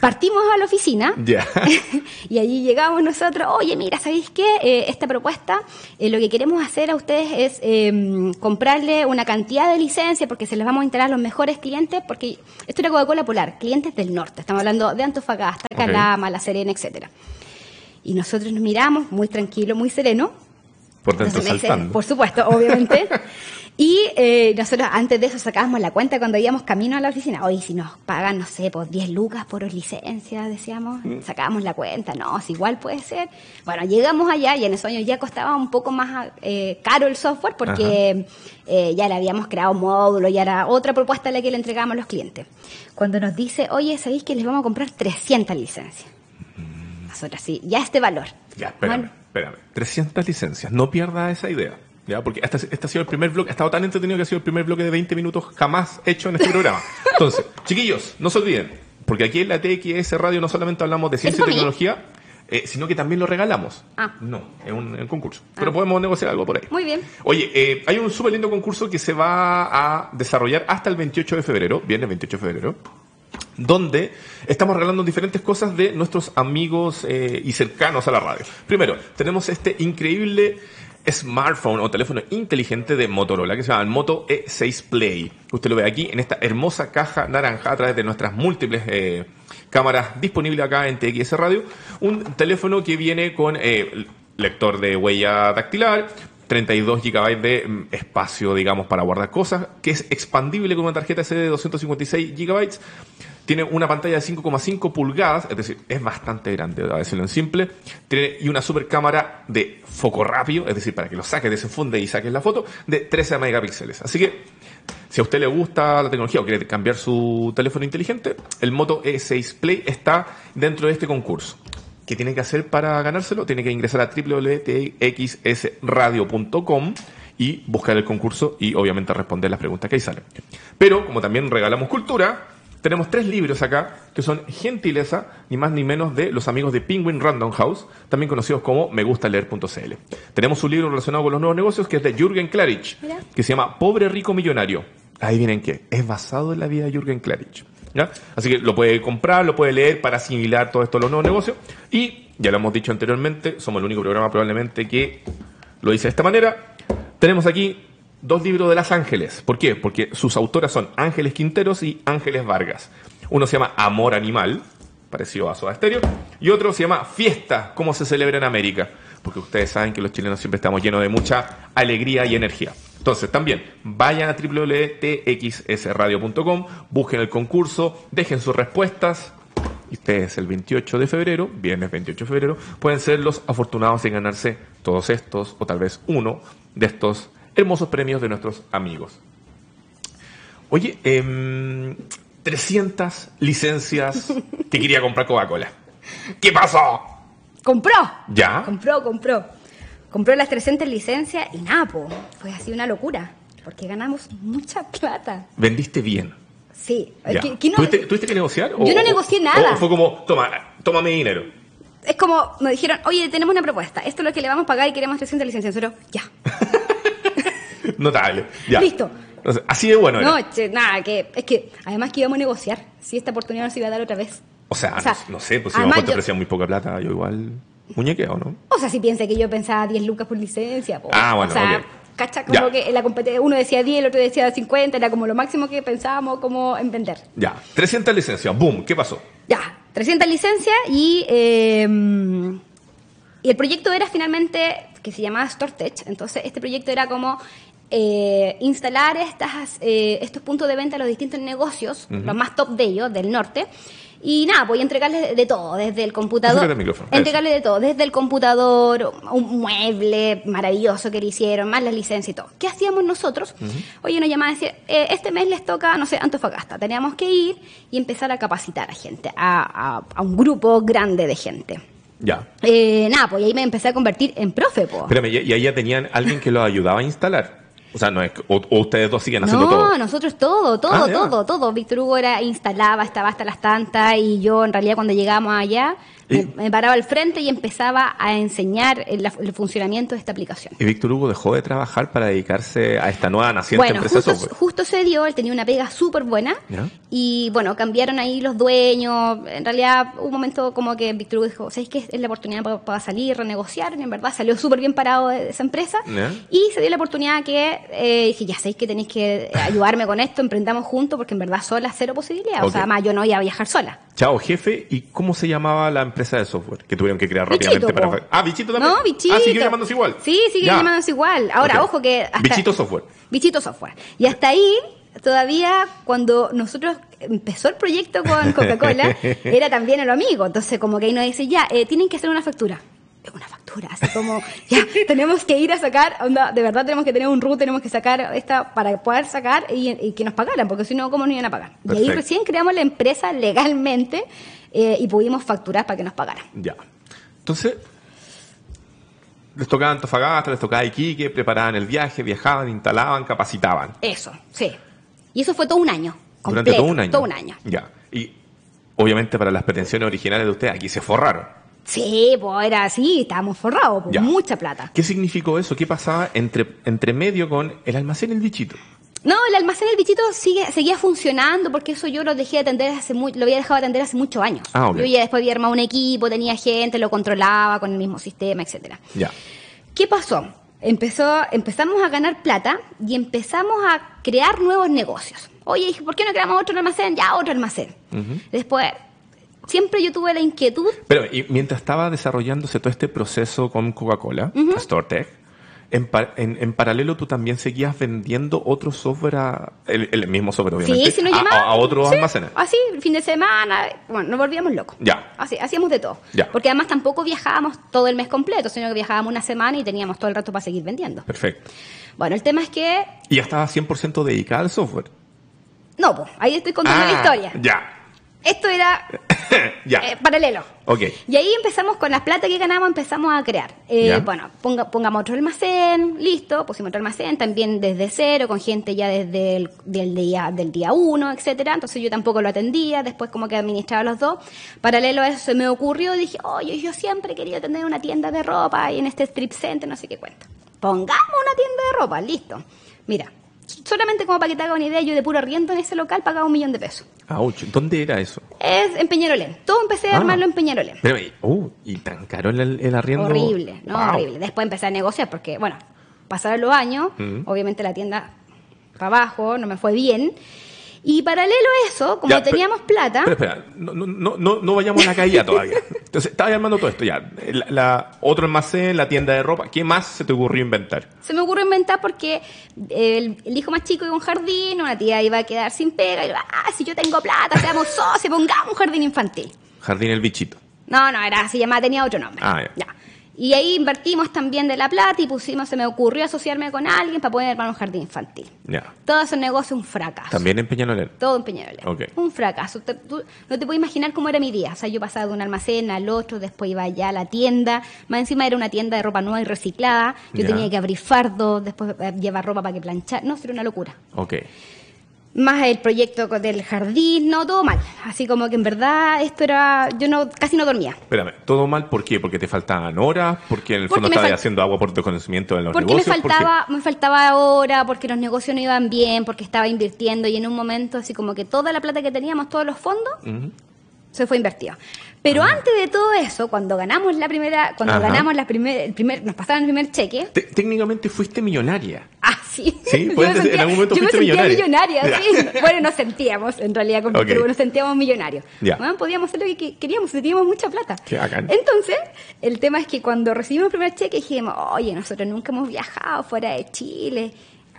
Partimos a la oficina y allí llegamos nosotros, oye, mira, ¿sabéis qué? Eh, esta propuesta, eh, lo que queremos hacer a ustedes es eh, comprarle una cantidad de licencias porque se les vamos a instalar a los mejores clientes, porque esto era Coca-Cola Polar, clientes del norte, estamos hablando de Antofagasta. Calama, La Serena, etcétera. Y nosotros nos miramos muy tranquilo, muy sereno, Por dentro dice, saltando. por supuesto, obviamente. y eh, nosotros antes de eso sacábamos la cuenta cuando íbamos camino a la oficina. Oye, si nos pagan, no sé, por 10 lucas por licencia, decíamos, Mm. sacábamos la cuenta. No, si igual puede ser. Bueno, llegamos allá y en esos años ya costaba un poco más eh, caro el software porque eh, ya le habíamos creado módulo, ya era otra propuesta la que le entregábamos a los clientes. Cuando nos dice, oye, ¿sabéis que les vamos a comprar 300 licencias? Nosotros sí, ya este valor. Ya, espérame, Bueno, espérame. 300 licencias. No pierda esa idea. ¿Ya? Porque este, este ha sido el primer bloque, ha estado tan entretenido que ha sido el primer bloque de 20 minutos jamás hecho en este programa. Entonces, chiquillos, no se olviden, porque aquí en la TXS Radio no solamente hablamos de ciencia y tecnología, eh, sino que también lo regalamos. Ah. No, es un, concurso. Pero podemos negociar algo por ahí. Muy bien. Oye, eh, hay un súper lindo concurso que se va a desarrollar hasta el 28 de febrero, viernes 28 de febrero, donde estamos regalando diferentes cosas de nuestros amigos eh, y cercanos a la radio. Primero, tenemos este increíble smartphone o teléfono inteligente de Motorola que se llama el Moto E6 Play. Usted lo ve aquí en esta hermosa caja naranja a través de nuestras múltiples eh, cámaras disponibles acá en TXS Radio. Un teléfono que viene con eh, lector de huella dactilar, 32 GB de mm, espacio, digamos, para guardar cosas, que es expandible con una tarjeta SD de 256 GB. Tiene una pantalla de 5,5 pulgadas, es decir, es bastante grande, a decirlo en simple. Tiene y una super cámara de foco rápido, es decir, para que lo saques, desenfunde y saques la foto, de 13 megapíxeles. Así que, si a usted le gusta la tecnología o quiere cambiar su teléfono inteligente, el Moto E6 Play está dentro de este concurso. ¿Qué tiene que hacer para ganárselo? Tiene que ingresar a www.txsradio.com y buscar el concurso y obviamente responder las preguntas que ahí salen. Pero como también regalamos cultura, tenemos tres libros acá que son gentileza, ni más ni menos de los amigos de Penguin Random House, también conocidos como megustaleer.cl. Tenemos un libro relacionado con los nuevos negocios que es de Jürgen Klarich, Mira. que se llama Pobre Rico Millonario. Ahí vienen qué, es basado en la vida de Jürgen Klarich. ¿ya? Así que lo puede comprar, lo puede leer para asimilar todo esto de los nuevos negocios. Y, ya lo hemos dicho anteriormente, somos el único programa probablemente que lo dice de esta manera. Tenemos aquí dos libros de Las Ángeles. ¿Por qué? Porque sus autoras son Ángeles Quinteros y Ángeles Vargas. Uno se llama Amor Animal, parecido a Soda Stereo, y otro se llama Fiesta, cómo se celebra en América. Porque ustedes saben que los chilenos siempre estamos llenos de mucha alegría y energía. Entonces, también vayan a www.txsradio.com, busquen el concurso, dejen sus respuestas. Y ustedes el 28 de febrero, viernes 28 de febrero, pueden ser los afortunados en ganarse todos estos, o tal vez uno de estos hermosos premios de nuestros amigos. Oye, em, 300 licencias que quería comprar Coca-Cola. ¿Qué pasó? Compró. ¿Ya? Compró, compró. Compró las 300 licencias y nada, po, fue así una locura. Porque ganamos mucha plata. Vendiste bien. Sí. ¿Qué- qué no- ¿Tuviste, tuviste que negociar? Yo no negocié nada. ¿O fue como, toma, tómame dinero? Es como, nos dijeron, oye, tenemos una propuesta. Esto es lo que le vamos a pagar y queremos 300 licencias. Nosotros, ya. Notable. Ya. Listo. Entonces, así de bueno era. No, che, nada, que es que además que íbamos a negociar. Si esta oportunidad nos iba a dar otra vez. o, sea, o sea, no, no sé, pues si además vos te ofrecían muy poca plata, yo igual muñequeo, ¿no? O sea, si piensa que yo pensaba 10 lucas por licencia. po. Ah, bueno, O sea, ok. cacha, como Ya. que la uno decía 10, el otro decía 50, era como lo máximo que pensábamos como en vender. Ya. 300 licencias, boom, ¿qué pasó? Ya, 300 licencias y, eh, y el proyecto era finalmente, que se llamaba StoreTech, entonces este proyecto era como eh, instalar estas, eh, estos puntos de venta a los distintos negocios, los más top de ellos, del norte, y nada, voy a entregarles de todo, desde el computador. Entregarles de todo, desde el computador, un mueble maravilloso que le hicieron, más las licencias y todo. ¿Qué hacíamos nosotros? Oye, nos llamaban y decía, eh, este mes les toca, no sé, Antofagasta. Teníamos que ir y empezar a capacitar a gente, a, a- a un grupo grande de gente. Ya. Eh, nada, pues ahí me empecé a convertir en profe, po. Espérame, ¿y y ahí ya tenían alguien que los ayudaba a instalar? O sea, no es, o, o ustedes dos siguen haciendo no, todo. nosotros todo, todo, Ah, todo, todo. Víctor Hugo era, instalaba, estaba hasta las tantas y yo en realidad cuando llegábamos allá Me, me, paraba al frente y empezaba a enseñar el, el, funcionamiento de esta aplicación. ¿Y Víctor Hugo dejó de trabajar para dedicarse a esta nueva naciente bueno, empresa justo, justo se dio, él tenía una pega súper buena ¿Ya? y bueno, cambiaron ahí los dueños. En realidad, hubo un momento como que Víctor Hugo dijo, ¿sabes qué? Es la oportunidad para, para salir, renegociar. Y en verdad salió súper bien parado de esa empresa. ¿Ya? Y se dio la oportunidad que eh, dije, ya sabéis que tenéis que ayudarme con esto, emprendamos juntos, porque en verdad sola cero posibilidad. O sea, además yo no iba a viajar sola. Chao, jefe. ¿Y cómo se llamaba la empresa de software que tuvieron que crear Bichito, rápidamente para... Ah, Bichito también. No, bichito. Ah, siguió llamándose igual. Sí, sigue Ya. llamándose igual. Ahora, ojo que... hasta- Bichito Software. Bichito Software. Y hasta ahí, todavía cuando nosotros empezó el proyecto con Coca-Cola, era también el amigo. Entonces, como que ahí nos dice, ya, eh, tienen que hacer una factura. Una factura, así como, ya, tenemos que ir a sacar, onda, de verdad tenemos que tener un root, tenemos que sacar esta para poder sacar y, y que nos pagaran, porque si no, ¿cómo nos iban a pagar? Y ahí recién creamos la empresa legalmente eh, y pudimos facturar para que nos pagaran. Ya. Entonces, les tocaba Antofagasta, les tocaba Iquique, preparaban el viaje, viajaban, instalaban, capacitaban. Eso, sí. Y eso fue todo un año. Durante completo, todo un año. Todo un año. Ya. Y obviamente para las pretensiones originales de ustedes, aquí se forraron. Sí, pues era así, estábamos forrados, pues, Ya. mucha plata. ¿Qué significó eso? ¿Qué pasaba entre, entre medio con el almacén y el bichito? No, el almacén del bichito sigue, seguía funcionando porque eso yo lo dejé de atender hace muy, lo había dejado de atender hace muchos años. Ah, ok. Yo ya después había armado un equipo, tenía gente, lo controlaba con el mismo sistema, etcétera. Ya. ¿Qué pasó? Empezó, empezamos a ganar plata y empezamos a crear nuevos negocios. Oye, dije, ¿por qué no creamos otro almacén? Ya, otro almacén. Después, siempre yo tuve la inquietud Pero y mientras estaba desarrollándose todo este proceso con Coca-Cola, StoreTech, en, en, en paralelo tú también seguías vendiendo otro software, a- el, el mismo software obviamente, Sí, si nos llamaban. a, a otros Sí, almacenes. Así, el fin de semana, bueno, nos volvíamos locos. Ya. Así, hacíamos de todo. Ya. Porque además tampoco viajábamos todo el mes completo, sino que viajábamos una semana y teníamos todo el rato para seguir vendiendo. Perfecto. Bueno, el tema es que, Y ya estaba 100% dedicada al software. no, pues, ahí estoy contando la Ah, historia. Ya. Esto era ya. eh, paralelo. ok. Y ahí empezamos con la plata que ganamos, empezamos a crear. Eh, bueno, ponga- pongamos otro almacén, listo, pusimos otro almacén, también desde cero, con gente ya desde el del día del día uno, etcétera. Entonces yo tampoco lo atendía, después como que administraba los dos. Paralelo a eso se me ocurrió, dije, oye, yo siempre querido tener una tienda de ropa y en este strip center, no sé qué cuenta. Pongamos una tienda de ropa, listo. Mira, solamente como para que te haga una idea, yo de puro arriendo en ese local pagaba un millón de pesos. Ouch. ¿Dónde era eso? Es en Peñarolén. Todo empecé a Ah. armarlo en Peñarolén. Pero, y- uh, y tan caro el, el arriendo. Horrible, no, Wow. horrible. Después empecé a negociar porque, bueno, pasaron los años, Mm. obviamente la tienda para abajo, no me fue bien. Y paralelo a eso, como Ya, pero- teníamos plata, Pero espera, no, no, no, no, vayamos a la caída todavía. Entonces, estaba armando todo esto ya. La, la- otro almacén, la tienda de ropa. ¿Qué más se te ocurrió inventar? se me ocurrió inventar porque el, el hijo más chico iba a un jardín, una tía iba a quedar sin pega, y yo, ah, si yo tengo plata, seamos socios, pongamos un jardín infantil. Jardín el bichito. No, no, era se llamaba, tenía otro nombre. Ah, ya. Y ahí invertimos también de la plata y pusimos, se me ocurrió asociarme con alguien para poder armar un jardín infantil. Ya. Todo ese negocio un fracaso. También en Peñalolén. Todo en Peñarolén. Ok. Un fracaso. Te- tú no te puedes imaginar cómo era mi día. O sea, yo pasaba de un almacén al otro, después iba ya a la tienda. Más encima era una tienda de ropa nueva y reciclada. Yo tenía que abrir fardos, después eh, llevar ropa para que planchar. No, era una locura. Ok. Más el proyecto del jardín, no, todo mal. Así como que en verdad esto era... Yo no casi no dormía. Espérame, ¿todo mal por qué? ¿Porque te faltaban horas? ¿Porque en el Porque fondo estabas haciendo agua por desconocimiento de los Porque me faltaba, me faltaba hora, porque los negocios no iban bien, porque estaba invirtiendo y en un momento así como que toda la plata que teníamos, todos los fondos, se fue invertido. Pero antes de todo eso, cuando ganamos la primera, cuando Ah. Ajá. ganamos la primer, el primer, nos pasaron el primer cheque, Te- técnicamente fuiste millonaria. ah, sí. Sí, Yo me en algún momento yo me fuiste sentía millonaria. millonaria, sí. Bueno, nos sentíamos, en realidad, con Ok. Víctor Hugo, nos sentíamos millonarios. Bueno, podíamos hacer lo que que queríamos, teníamos mucha plata. Qué bacán. Entonces, el tema es que cuando recibimos el primer cheque dijimos, oye, nosotros nunca hemos viajado fuera de Chile.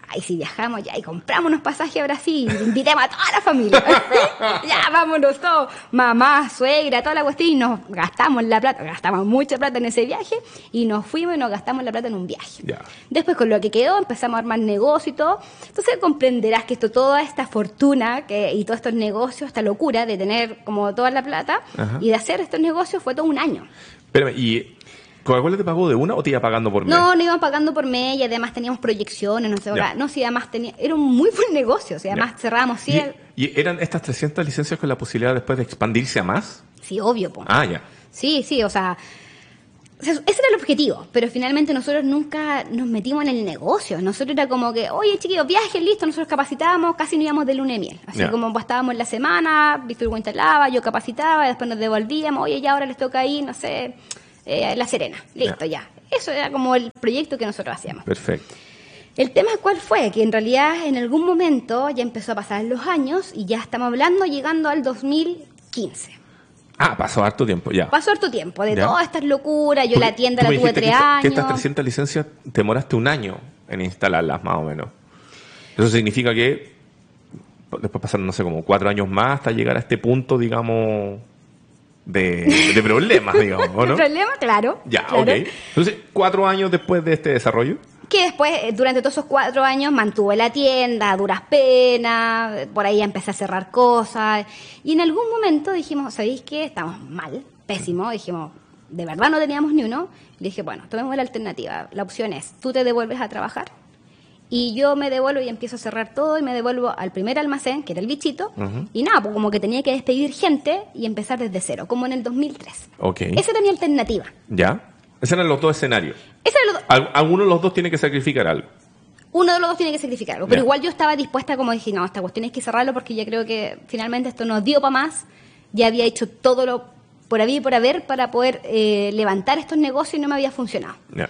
Ay, si viajamos ya y compramos unos pasajes a Brasil, invitemos a toda la familia. ya, vámonos todos, mamá, suegra, toda la cuestión, y nos gastamos la plata, gastamos mucha plata en ese viaje, y nos fuimos y nos gastamos la plata en un viaje. Después con lo que quedó empezamos a armar negocio y todo. Entonces comprenderás que esto, toda esta fortuna que, y todos estos negocios, esta locura de tener como toda la plata Ajá. y de hacer estos negocios fue todo un año. Espérame, ¿y Coca-Cola te pagó de una o te iba pagando por mes? No, no iban pagando por mes y además teníamos proyecciones, no sé, ahora- no, si además tenía, era un muy buen negocio, o sea, además cerrábamos ¿Y, 100, y eran estas 300 licencias con la posibilidad después de expandirse a más? sí, obvio, po. Ah, ya. Sí, sí, o sea, ese era el objetivo, pero finalmente nosotros nunca nos metimos en el negocio. Nosotros era como que, oye, chiquillos, viajes, listo, nosotros capacitábamos, casi no íbamos de luna y miel. Así como estábamos en la semana, Víctor instalaba, yo capacitaba, después nos devolvíamos, oye, ya ahora les toca ir, no sé, eh, La Serena. Listo, ya. Eso era como el proyecto que nosotros hacíamos. Perfecto. El tema cuál fue, que en realidad en algún momento ya empezó a pasar los años y ya estamos hablando llegando al 2015. Ah, pasó harto tiempo, ya. Pasó harto tiempo de Ya. todas estas locuras, yo Porque la tienda la tuve tres que años. Que estas 300 licencias te demoraste un año en instalarlas, más o menos. Eso significa que después pasaron, no sé, como cuatro años más hasta llegar a este punto, digamos, de, de problemas, digamos, ¿o ¿El no? problema? Claro. Ya, claro. ok. Entonces, cuatro años después de este desarrollo. Que después, eh, durante todos esos cuatro años, mantuve la tienda a duras penas, eh, por ahí empecé a cerrar cosas. Y en algún momento dijimos, ¿sabéis qué? Estamos mal, pésimo. Dijimos, de verdad no teníamos ni uno. Y dije, bueno, tomemos la alternativa. La opción es, tú te devuelves a trabajar y yo me devuelvo y empiezo a cerrar todo y me devuelvo al primer almacén, que era el bichito. Y nada, pues como que tenía que despedir gente y empezar desde cero, como en el 2003. Ok. Esa era mi alternativa. ¿Ya? Esos eran los dos escenarios. Esa era lo- Al- alguno de los dos tiene que sacrificar algo. uno de los dos tiene que sacrificar algo. Pero igual yo estaba dispuesta, como dije, no, esta cuestión hay que cerrarlo porque ya creo que finalmente esto nos dio para más. Ya había hecho todo lo por haber y por haber para poder eh, levantar estos negocios y no me había funcionado. Ya.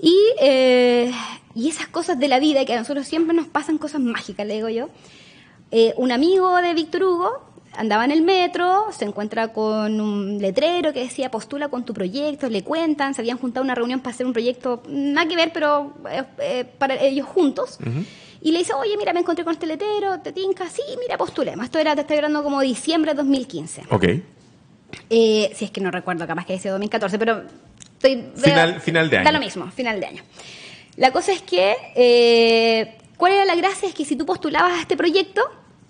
Y, eh, y esas cosas de la vida, que a nosotros siempre nos pasan cosas mágicas, le digo yo. Eh, un amigo de Víctor Hugo andaba en el metro, se encuentra con un letrero que decía postula con tu proyecto, le cuentan, se habían juntado a una reunión para hacer un proyecto, nada que ver, pero eh, eh, para ellos juntos. Y le dice, oye, mira, me encontré con este letrero, te tinca, sí, mira, postulemos. Esto era, te estoy hablando como diciembre de 2015. Ok. Eh, si es que no recuerdo, capaz que dice 2014, pero estoy, veo- Final- final de Da año. lo mismo, final de año. La cosa es que, eh, ¿cuál era la gracia? Es que si tú postulabas a este proyecto,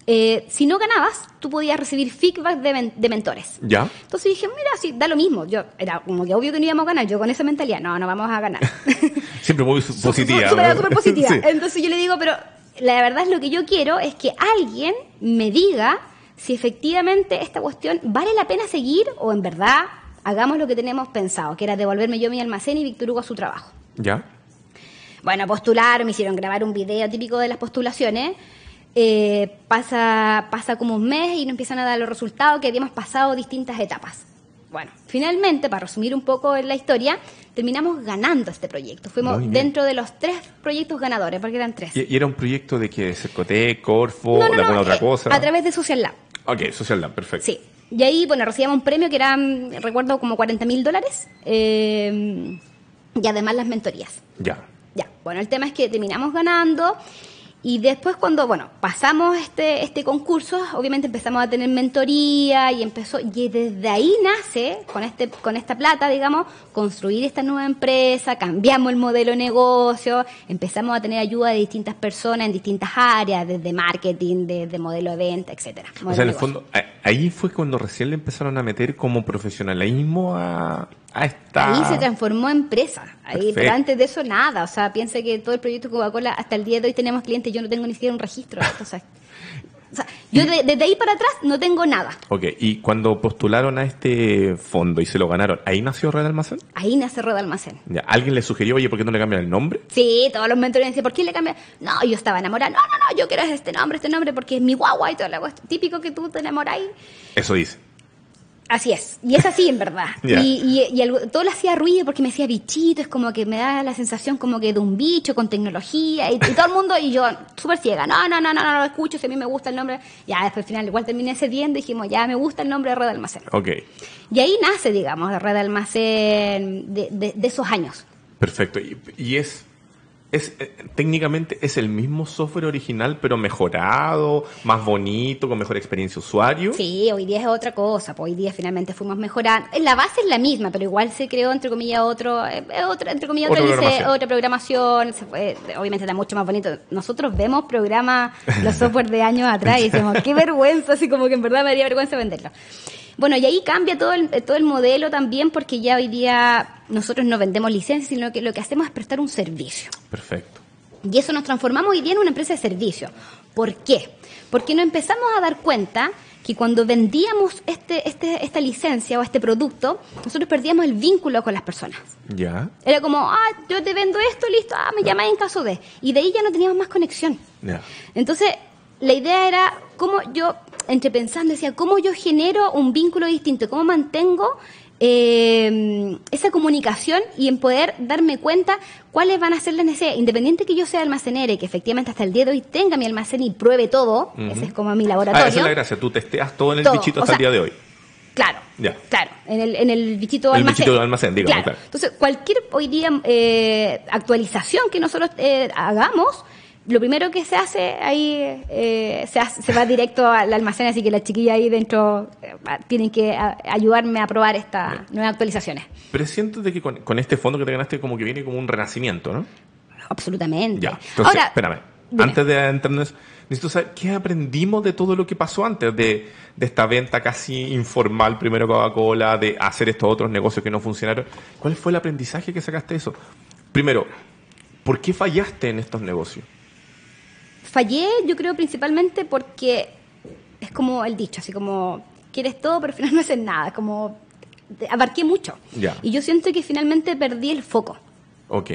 eh, si no ganabas, tú podías recibir feedback de, men- de mentores. ¿Ya? Entonces dije, mira, sí, da lo mismo. Yo era como que obvio que no íbamos a ganar. Yo con esa mentalidad, no, no vamos a ganar. Siempre muy positiva. Súper, positiva. Sí. Entonces yo le digo, pero la verdad es lo que yo quiero es que alguien me diga si efectivamente esta cuestión vale la pena seguir o en verdad hagamos lo que tenemos pensado, que era devolverme yo mi almacén y Víctor Hugo a su trabajo. ¿Ya? Bueno, postularon, me hicieron grabar un video típico de las postulaciones. Eh, pasa, pasa como un mes y nos empiezan a dar los resultados que habíamos pasado distintas etapas. Bueno, finalmente, para resumir un poco la historia, terminamos ganando este proyecto. Fuimos dentro de los tres proyectos ganadores, porque eran tres. ¿Y, era un proyecto de que Cercotec, Corfo, No, no, de no, alguna otra eh, cosa? A través de Social Lab. Ok, Social Lab, perfecto. Sí. Y ahí, bueno, recibíamos un premio que eran, recuerdo, como 40 mil dólares. eh, y además las mentorías. Ya. Bueno, el tema es que terminamos ganando y después cuando, bueno, pasamos este, este concurso, obviamente empezamos a tener mentoría y empezó, y desde ahí nace, con, este, con esta plata, digamos, construir esta nueva empresa, cambiamos el modelo de negocio, empezamos a tener ayuda de distintas personas en distintas áreas, desde marketing, desde modelo de venta, etcétera. O sea, en el fondo, a- ahí fue cuando recién le empezaron a meter como profesionalismo a, a esta... Ahí se transformó en empresa. Ahí, pero antes de eso nada. O sea, piense que todo el proyecto Coca-Cola, hasta el día de hoy tenemos clientes, yo no tengo ni siquiera un registro. o sea, o sea, yo de- desde ahí para atrás no tengo nada. Ok, y cuando postularon a este fondo y se lo ganaron, ¿ahí nació Red Almacén? Ahí nace Rueda Almacén. Ya, ¿Alguien le sugirió, oye, por qué no le cambian el nombre? Sí, todos los mentores me decían, ¿por qué le cambias? No, yo estaba enamorada. No, no, no, yo quiero este nombre, este nombre, porque es mi guagua y la cuestión. Típico que tú te enamoras ahí. Eso dice. Así es, y es así en verdad. Y, y, y todo lo hacía ruido porque me hacía bichito, es como que me da la sensación como que de un bicho con tecnología y, y todo el mundo, y yo súper ciega, no, no, no, no, no lo escucho, si a mí me gusta el nombre. Ya después al final igual terminé cediendo y dijimos, ya me gusta el nombre de Red Almacén. Ok, Y ahí nace, digamos, Red Almacén de, de- de esos años. perfecto. Y, y es, es eh, técnicamente es el mismo software original, pero mejorado, más bonito, con mejor experiencia usuario. Sí, hoy día es otra cosa, pues hoy día finalmente fuimos mejorando. La base es la misma, pero igual se creó, entre comillas, otro, eh, otra, entre comillas, Otra otra, dice- programación. otra programación, se fue- obviamente está mucho más bonito. Nosotros vemos programas, los software de años atrás y decimos, qué vergüenza, así como que en verdad me daría vergüenza venderlo. Bueno, y ahí cambia todo el, todo el modelo también porque ya hoy día nosotros no vendemos licencias, sino que lo que hacemos es prestar un servicio. Perfecto. Y eso nos transformamos hoy día en una empresa de servicio. ¿Por qué? Porque nos empezamos a dar cuenta que cuando vendíamos este, este, esta licencia o este producto, nosotros perdíamos el vínculo con las personas. Ya. Era como, ah, yo te vendo esto, listo, ah, me llamáis en caso de. Y de ahí ya no teníamos más conexión. Ya. Entonces, la idea era cómo yo, entre pensando, decía, cómo yo genero un vínculo distinto, cómo mantengo eh, esa comunicación y en poder darme cuenta cuáles van a ser las necesidades. Independiente que yo sea almacenera y que efectivamente hasta el día de hoy tenga mi almacén y pruebe todo, ese es como mi laboratorio. Ah, esa es la gracia, tú testeas todo en el Todo. bichito O hasta el día de hoy. Claro, Ya. claro, en el, en el bichito El almacén. bichito almacén, digamos, claro. Entonces, cualquier hoy día eh, actualización que nosotros eh, hagamos, lo primero que se hace ahí eh, se, hace- se va directo al almacén, así que las chiquillas ahí dentro eh, tienen que a- ayudarme a probar estas nuevas actualizaciones. Pero siento de que con, con este fondo que te ganaste como que viene como un renacimiento, ¿no? Absolutamente. Ya. Entonces, Ahora, espérame. dime. Antes de entrarnos, necesito saber qué aprendimos de todo lo que pasó antes de, de esta venta casi informal, primero Coca-Cola, de hacer estos otros negocios que no funcionaron. ¿Cuál fue el aprendizaje que sacaste de eso? Primero, ¿por qué fallaste en estos negocios? Fallé, yo creo, principalmente porque es como el dicho, así como quieres todo, pero al final no haces nada. Como abarqué mucho. Y yo siento que finalmente perdí el foco. Ok.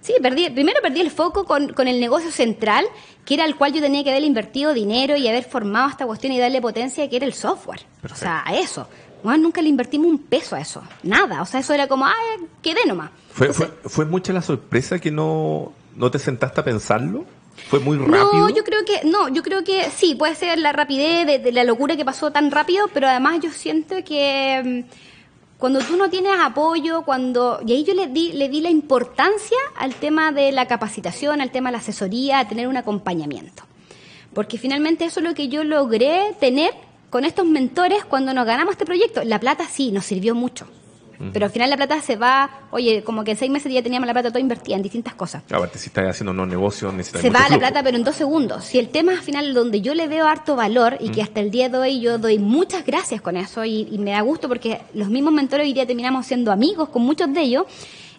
Sí, perdí, primero perdí el foco con, con el negocio central, que era el cual yo tenía que haber invertido dinero y haber formado esta cuestión y darle potencia, que era el software. Perfecto. O sea, a eso. Bueno, nunca le invertimos un peso a eso. Nada. O sea, eso era como, ah, quedé nomás. ¿Fue, Entonces, fue, fue mucha la sorpresa que no, no te sentaste a pensarlo? ¿Fue muy rápido? No, yo creo que, no, yo creo que sí, puede ser la rapidez de, de la locura que pasó tan rápido, pero además yo siento que mm, cuando tú no tienes apoyo, cuando, y ahí yo le di, le di la importancia al tema de la capacitación, al tema de la asesoría, a tener un acompañamiento. Porque finalmente eso es lo que yo logré tener con estos mentores cuando nos ganamos este proyecto. La plata sí, nos sirvió mucho. Pero al final la plata se va, oye, como que en seis meses ya teníamos la plata toda invertida en distintas cosas Aparte, si estás haciendo unos negocios, necesitas se va la plata, pero en dos segundos. Si el tema al final donde yo le veo harto valor y que hasta el día de hoy yo doy muchas gracias con eso y, y me da gusto porque los mismos mentores hoy día terminamos siendo amigos con muchos de ellos,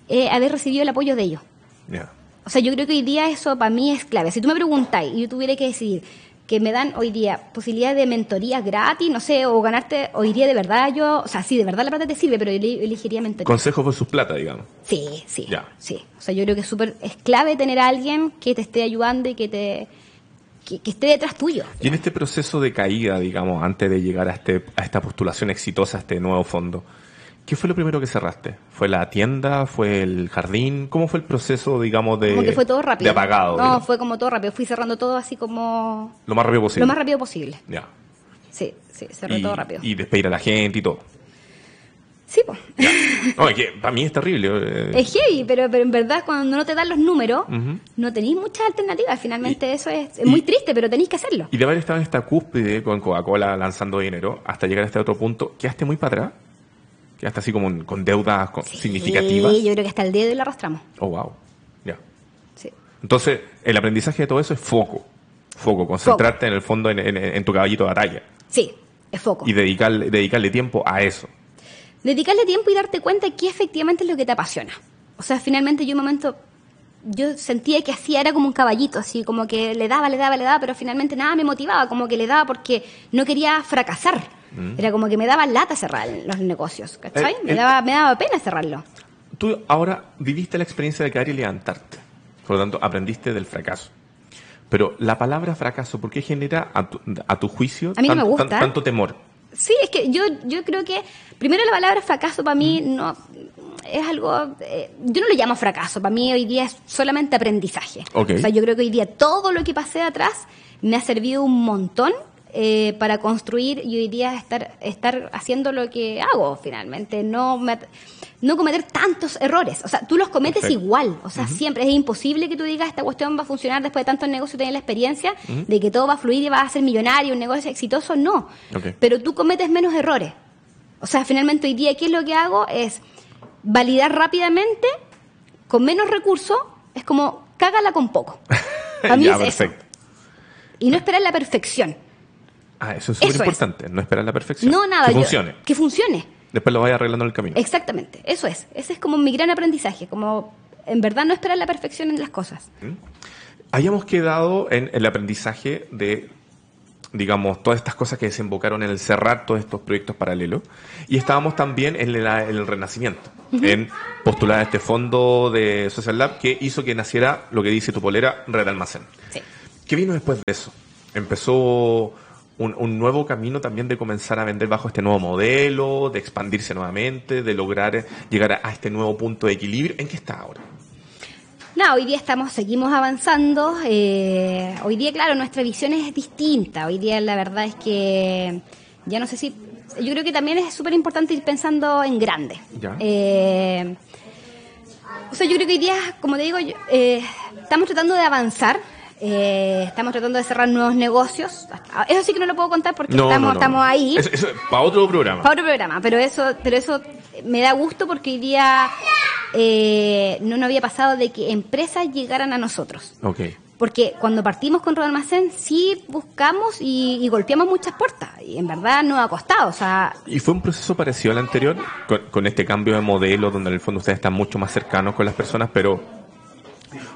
eh, haber recibido el apoyo de ellos. Ya. O sea, yo creo que hoy día eso para mí es clave. Si tú me preguntáis y yo tuviera que decidir que me dan hoy día posibilidad de mentoría gratis, no sé, o ganarte, hoy día de verdad yo, o sea, sí, de verdad la plata te sirve, pero yo ele- elegiría mentoría. Consejos por sus plata, digamos. Sí, sí. Ya. Sí. O sea, yo creo que es súper, es clave tener a alguien que te esté ayudando y que te, que, que esté detrás tuyo. Y en este proceso de caída, digamos, antes de llegar a, este, a esta postulación exitosa, a este nuevo fondo, ¿qué fue lo primero que cerraste? ¿Fue la tienda? ¿Fue el jardín? ¿Cómo fue el proceso, digamos, de, Como que fue todo rápido. de apagado? No, digamos? fue como todo rápido. Fui cerrando todo así como Lo más rápido posible. lo más rápido posible. Ya. Sí, sí, cerré Y, todo rápido. y despedir a la gente y todo. Sí, pues. No, es que para mí es terrible. eh. Es heavy, pero, pero en verdad cuando no te dan los números, no tenéis muchas alternativas. Finalmente Y- eso es, es y- muy triste, pero tenéis que hacerlo. Y de haber estado en esta cúspide con Coca-Cola lanzando dinero hasta llegar a este otro punto, ¿quedaste muy para atrás? ¿Quedaste así como con deudas con- significativas? Sí, yo creo que hasta el dedo y lo arrastramos. Oh, wow. Ya. Sí. Entonces, el aprendizaje de todo eso es foco. Foco, concentrarte en el fondo en, en- en tu caballito de batalla Sí, es foco. y dedicarle, dedicarle tiempo a eso. dedicarle tiempo y darte cuenta que efectivamente es lo que te apasiona. O sea, finalmente yo un momento, yo sentía que hacía, era como un caballito, así como que le daba, le daba, le daba, pero finalmente nada me motivaba, como que le daba porque no quería fracasar. Era como que me daba lata cerrar los negocios, ¿cachai? Eh, me, el- daba, me daba pena cerrarlo. Tú ahora viviste la experiencia de caer y levantarte. Por lo tanto, aprendiste del fracaso. Pero la palabra fracaso, ¿por qué genera a tu, a tu juicio A mí no me tan- gusta. tan- tanto temor? Sí, es que yo, yo creo que, primero la palabra fracaso para mí no es algo, eh, yo no lo llamo fracaso, para mí hoy día es solamente aprendizaje. Ok. O sea, yo creo que hoy día todo lo que pasé atrás me ha servido un montón eh, para construir y hoy día estar, estar haciendo lo que hago finalmente, no, me- no cometer tantos errores. O sea, tú los cometes Perfecto. igual, o sea, siempre es imposible que tú digas esta cuestión va a funcionar después de tantos negocios, tienes la experiencia de que todo va a fluir y vas a ser millonario, un negocio exitoso, no pero tú cometes menos errores. O sea, finalmente hoy día, ¿qué es lo que hago? Es validar rápidamente, con menos recursos, es como cágala con poco. Para mí Ya, es eso. Y no esperar la perfección. Ah, eso es súper importante, no esperar la perfección. No nada. Que yo- funcione. que funcione. Después lo vaya arreglando en el camino. Exactamente. Eso es. Ese es como mi gran aprendizaje. Como en verdad no esperar la perfección en las cosas. Hayamos quedado en el aprendizaje de digamos, todas estas cosas que desembocaron en el cerrar todos estos proyectos paralelos. Y estábamos también en, el renacimiento, en postular este fondo de Social Lab que hizo que naciera lo que dice tu polera, Red Almacén. ¿Qué vino después de eso? Empezó un, nuevo camino también de comenzar a vender bajo este nuevo modelo, de expandirse nuevamente, de lograr llegar a, este nuevo punto de equilibrio. ¿En qué está ahora? No, hoy día estamos, seguimos avanzando. Eh, hoy día, claro, nuestra visión es distinta. Hoy día la verdad es que ya no sé si... Yo creo que también es súper importante ir pensando en grande. Eh, o sea, yo creo que hoy día, como te digo, eh, estamos tratando de avanzar eh, estamos tratando de cerrar nuevos negocios. Eso sí que no lo puedo contar porque estamos, estamos ahí. para otro programa. Para otro programa, pero eso, pero eso me da gusto porque hoy día eh, no nos había pasado de que empresas llegaran a nosotros. Okay. Porque cuando partimos con Rodalmacén sí buscamos y, golpeamos muchas puertas. Y en verdad nos ha costado. O sea, ¿Y fue un proceso parecido al anterior? Con, con este cambio de modelo donde en el fondo ustedes están mucho más cercanos con las personas, pero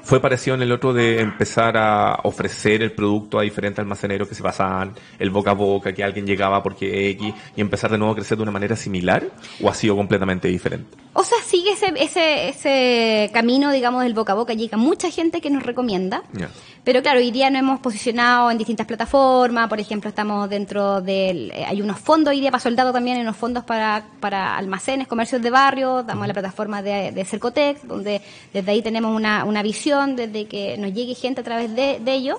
fue parecido en el otro de empezar a ofrecer el producto a diferentes almaceneros que se pasaban el boca a boca, que alguien llegaba porque X, y empezar de nuevo a crecer de una manera similar, o ha sido completamente diferente? O sea, sigue ese, ese, ese camino, digamos, del boca a boca. Llega mucha gente que nos recomienda. Pero claro, hoy día nos hemos posicionado en distintas plataformas. Por ejemplo, estamos dentro del. Eh, hay unos fondos hoy día para soldados también, hay unos fondos para, para almacenes, comercios de barrio. Damos a la plataforma de, de Cercotec, donde desde ahí tenemos una, una visión, desde que nos llegue gente a través de, de ello.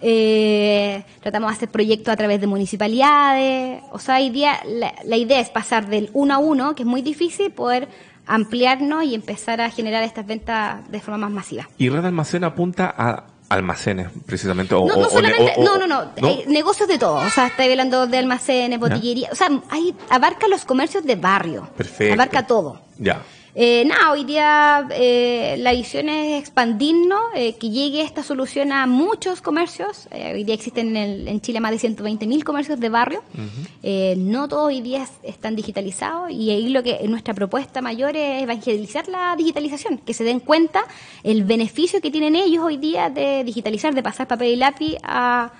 eh, tratamos de hacer proyectos a través de municipalidades. O sea, hoy día la, la idea es pasar del uno a uno, que es muy difícil, poder ampliarnos y empezar a generar estas ventas de forma más masiva. ¿Y Red Almacén apunta a almacenes, precisamente? no, no, no, no, negocios de todo. O sea, está hablando de almacenes, botillería. O sea, ahí abarca los comercios de barrio. Perfecto. Abarca todo. Ya. Eh, nada, hoy día eh, la visión es expandirnos, eh, que llegue esta solución a muchos comercios. Eh, hoy día existen en, en, Chile más de 120.000 comercios de barrio. no todos hoy día están digitalizados y ahí lo que nuestra propuesta mayor es evangelizar la digitalización, que se den cuenta el beneficio que tienen ellos hoy día de digitalizar, de pasar papel y lápiz a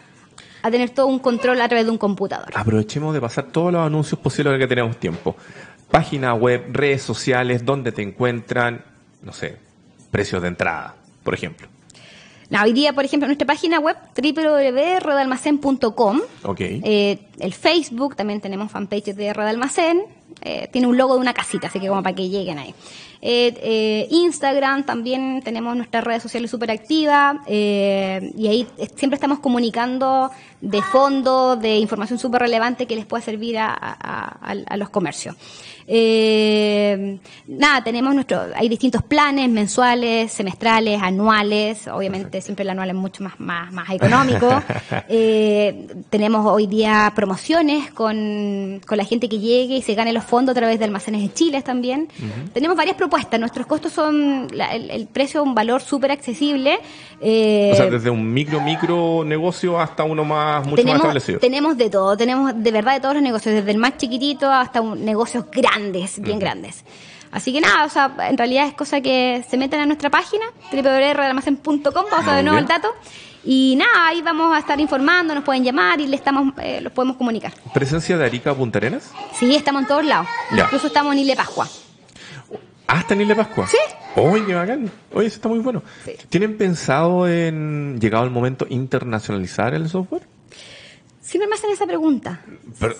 a tener todo un control a través de un computador. Aprovechemos de pasar todos los anuncios posibles que tenemos tiempo página web, redes sociales, donde te encuentran, no sé, precios de entrada, por ejemplo. No, hoy día, por ejemplo, nuestra página web www.rodalmacén.com. Okay. Eh, el Facebook, también tenemos fanpage de Rodalmacén. Eh, tiene un logo de una casita, así que como para que lleguen ahí. Eh, eh, Instagram también tenemos nuestras redes sociales súper activas y ahí siempre estamos comunicando de fondo, de información súper relevante que les pueda servir a, a los comercios. Nada, tenemos nuestro, hay distintos planes mensuales, semestrales, anuales. Obviamente siempre el anual es mucho más, más, más económico. tenemos hoy día promociones con, con la gente que llegue y se gane los fondos a través de almacenes de Chile también. Tenemos varias propuestas. Nuestros costos son, el, precio es un valor súper accesible. Eh, o sea, desde un micro, micro negocio hasta uno más, mucho tenemos, más establecido. Tenemos de todo. Tenemos de verdad de todos los negocios, desde el más chiquitito hasta un negocios grandes bien grandes. Así que nada, o sea, en realidad es cosa que se meten a nuestra página, www.redalmacen.com, vamos a ver de nuevo el dato. Y nada, ahí vamos a estar informando, nos pueden llamar y le estamos, eh, los podemos comunicar. ¿Presencia de Arica Punta Arenas? Sí, estamos en todos lados. Incluso estamos en Isle Pascua. ¿Hasta en Isle Pascua? Sí. Oye, qué bacán. Oye, eso está muy bueno. ¿Tienen pensado en, llegado el momento, internacionalizar el software? Siempre me hacen esa pregunta. Pero,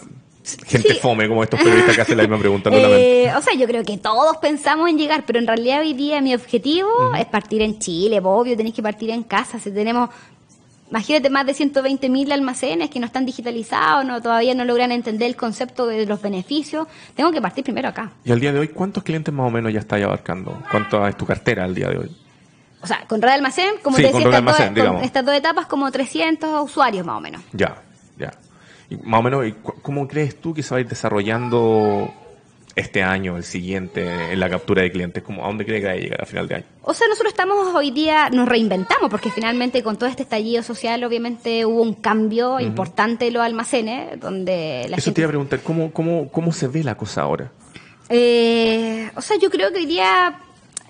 gente fome como estos periodistas que hacen la misma pregunta. Eh, o sea, yo creo que todos pensamos en llegar, pero en realidad hoy día mi objetivo es partir en Chile, obvio, tenéis que partir en casa. Si tenemos, imagínate, más de 120 mil almacenes que no están digitalizados, no todavía no logran entender el concepto de los beneficios, tengo que partir primero acá. ¿Y al día de hoy cuántos clientes más o menos ya estáis abarcando? ¿Cuánto es tu cartera al día de hoy? O sea, con Red Almacén, como te decía, estas dos etapas, como 300 usuarios más o menos. Ya, más o menos, ¿cómo crees tú que se va a ir desarrollando este año, el siguiente, en la captura de clientes? ¿Cómo, ¿A dónde crees que va a llegar a final de año? O sea, nosotros estamos hoy día, nos reinventamos, porque finalmente con todo este estallido social, obviamente hubo un cambio importante en los almacenes, donde la Eso te iba a preguntar, ¿cómo, cómo, ¿cómo se ve la cosa ahora? Eh, o sea, yo creo que hoy día...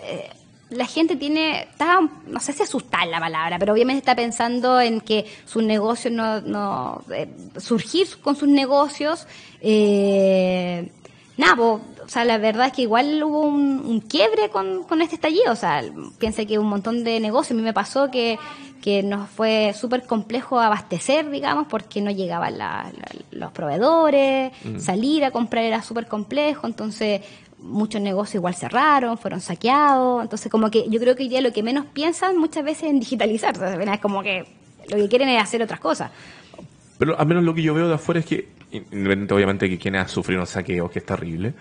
Eh, la gente tiene, está, no sé si asustar la palabra, pero obviamente está pensando en que sus negocios no, no eh, surgir con sus negocios, eh, nada, o sea, la verdad es que igual hubo un, quiebre con, con, este estallido, o sea, piensa que un montón de negocios, a mí me pasó que, que nos fue súper complejo abastecer, digamos, porque no llegaban los proveedores, mm. salir a comprar era súper complejo, entonces muchos negocios igual cerraron, fueron saqueados, entonces como que yo creo que hoy día lo que menos piensan muchas veces es en digitalizar, es como que lo que quieren es hacer otras cosas. Pero al menos lo que yo veo de afuera es que, independientemente obviamente que quienes sufrido un saqueo, que es terrible,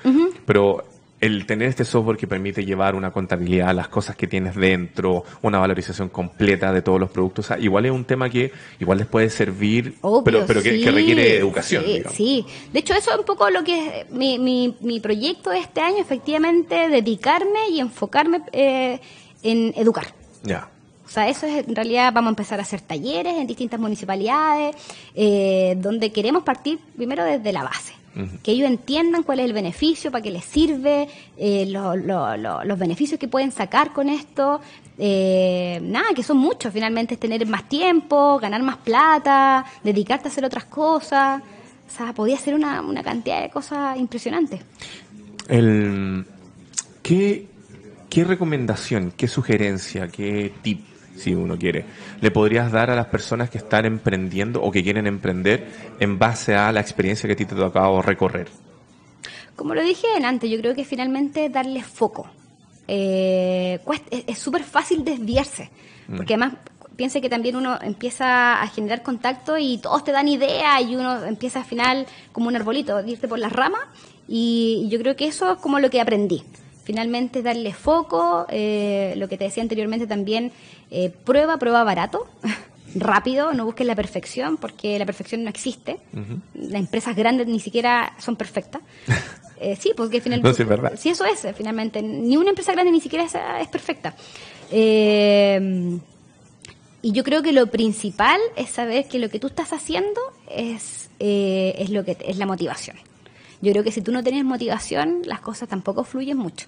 pero el tener este software que permite llevar una contabilidad, las cosas que tienes dentro, una valorización completa de todos los productos, igual es un tema que igual les puede servir, pero, pero que, requiere educación. Sí, sí, de hecho eso es un poco lo que es mi, mi, mi proyecto de este año, efectivamente, dedicarme y enfocarme eh, en educar. Ya. O sea, eso es, en realidad vamos a empezar a hacer talleres en distintas municipalidades, eh, donde queremos partir primero desde la base que ellos entiendan cuál es el beneficio, para qué les sirve, eh, los beneficios que pueden sacar con esto. Eh, nada, que son muchos, finalmente es tener más tiempo, ganar más plata, dedicarte a hacer otras cosas. O sea, podía ser una, una cantidad de cosas impresionantes. El, ¿qué, ¿Qué recomendación, qué sugerencia, qué tip si uno quiere, le podrías dar a las personas que están emprendiendo o que quieren emprender en base a la experiencia que a ti te ha tocado recorrer? Como lo dije antes, yo creo que finalmente darle foco. Eh, es súper fácil desviarse, mm. porque además piense que también uno empieza a generar contacto y todos te dan ideas y uno empieza al final como un arbolito, irte por las ramas y yo creo que eso es como lo que aprendí finalmente darle foco, eh, lo que te decía anteriormente también, eh, prueba, prueba barato, rápido, no busques la perfección, porque la perfección no existe. Las empresas grandes ni siquiera son perfectas. Eh, sí, porque finalmente... No, sí, eso es, finalmente. Ni una empresa grande ni siquiera es, perfecta. y yo creo que lo principal es saber que lo que tú estás haciendo es, es, lo que, es la motivación. Yo creo que si tú no tienes motivación, las cosas tampoco fluyen mucho.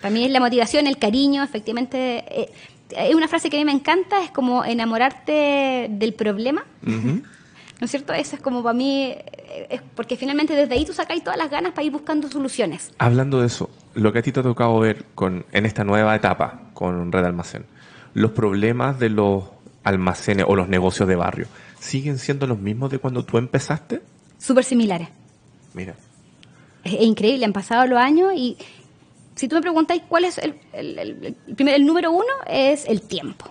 Para mí es la motivación, el cariño, efectivamente. Eh, hay una frase que a mí me encanta, es como enamorarte del problema. ¿No es cierto? Eso es como para mí, eh, es porque finalmente desde ahí tú sacáis todas las ganas para ir buscando soluciones. Hablando de eso, lo que a ti te ha tocado ver con, en esta nueva etapa con Red Almacén, los problemas de los almacenes o los negocios de barrio, ¿siguen siendo los mismos de cuando tú empezaste? Súper similares. Mira. Es, increíble, han pasado los años y si tú me preguntáis cuál es el, el, primer, el número uno, es el tiempo.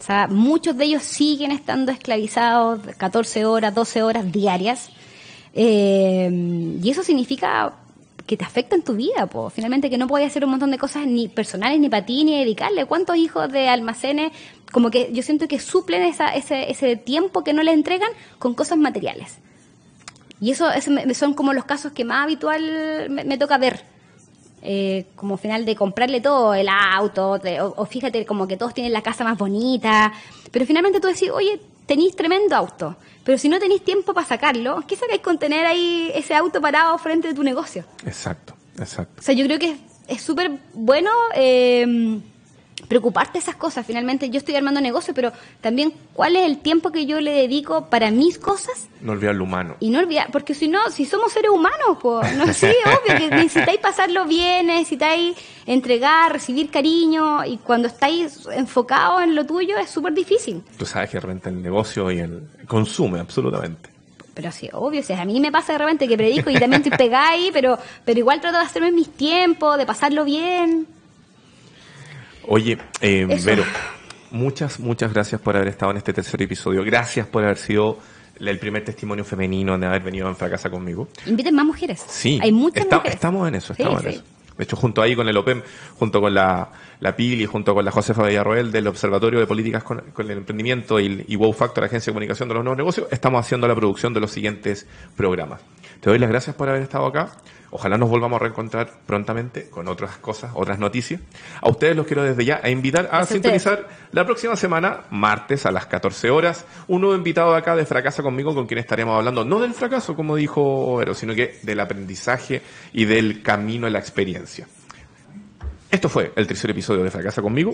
O sea, muchos de ellos siguen estando esclavizados 14 horas, 12 horas diarias. Eh, y eso significa que te afecta en tu vida, pues. Finalmente que no puedes hacer un montón de cosas ni personales ni para ti ni dedicarle. ¿Cuántos hijos de almacenes como que yo siento que suplen esa, ese, ese tiempo que no le entregan con cosas materiales? Y eso, son como los casos que más habitual me, toca ver. Eh, como final de comprarle todo, el auto, o, fíjate como que todos tienen la casa más bonita, pero finalmente tú decís, oye, tenéis tremendo auto, pero si no tenéis tiempo para sacarlo, ¿qué sacáis con tener ahí ese auto parado frente de tu negocio? Exacto, exacto. O sea, yo creo que es súper bueno eh, preocuparte esas cosas. Finalmente yo estoy armando negocio, pero también cuál es el tiempo que yo le dedico para mis cosas. No olvidar lo humano. Y no olvidar, porque si no, si somos seres humanos, pues, no sí, obvio que necesitáis pasarlo bien, necesitáis entregar, recibir cariño, y cuando estáis enfocados en lo tuyo es súper difícil. Tú sabes que de repente el negocio y el consume, absolutamente pero sí, obvio, si a mí me pasa de repente que predico y también estoy pegada ahí, pero, pero igual trato de hacerme mis tiempos, de pasarlo bien. Oye, eh, Vero, muchas, muchas gracias por haber estado en este tercer episodio. Gracias por haber sido el primer testimonio femenino de haber venido en Fracasa conmigo. Inviten más mujeres. Sí. Hay muchas mujeres. Estamos en eso, estamos en eso. De hecho, junto ahí con el OPEM, junto con la, la PIL y junto con la Josefa Villarroel del Observatorio de Políticas con, el Emprendimiento y, y Wow Factor, Agencia de Comunicación de los Nuevos Negocios, estamos haciendo la producción de los siguientes programas. Te doy las gracias por haber estado acá. Ojalá nos volvamos a reencontrar prontamente con otras cosas, otras noticias. A ustedes los quiero desde ya invitar a sintonizar la próxima semana, martes a las 14 horas, un nuevo invitado de acá de Fracasa conmigo con quien estaremos hablando, no del fracaso, como dijo Vero, sino que del aprendizaje y del camino en la experiencia. Esto fue el tercer episodio de Fracasa conmigo.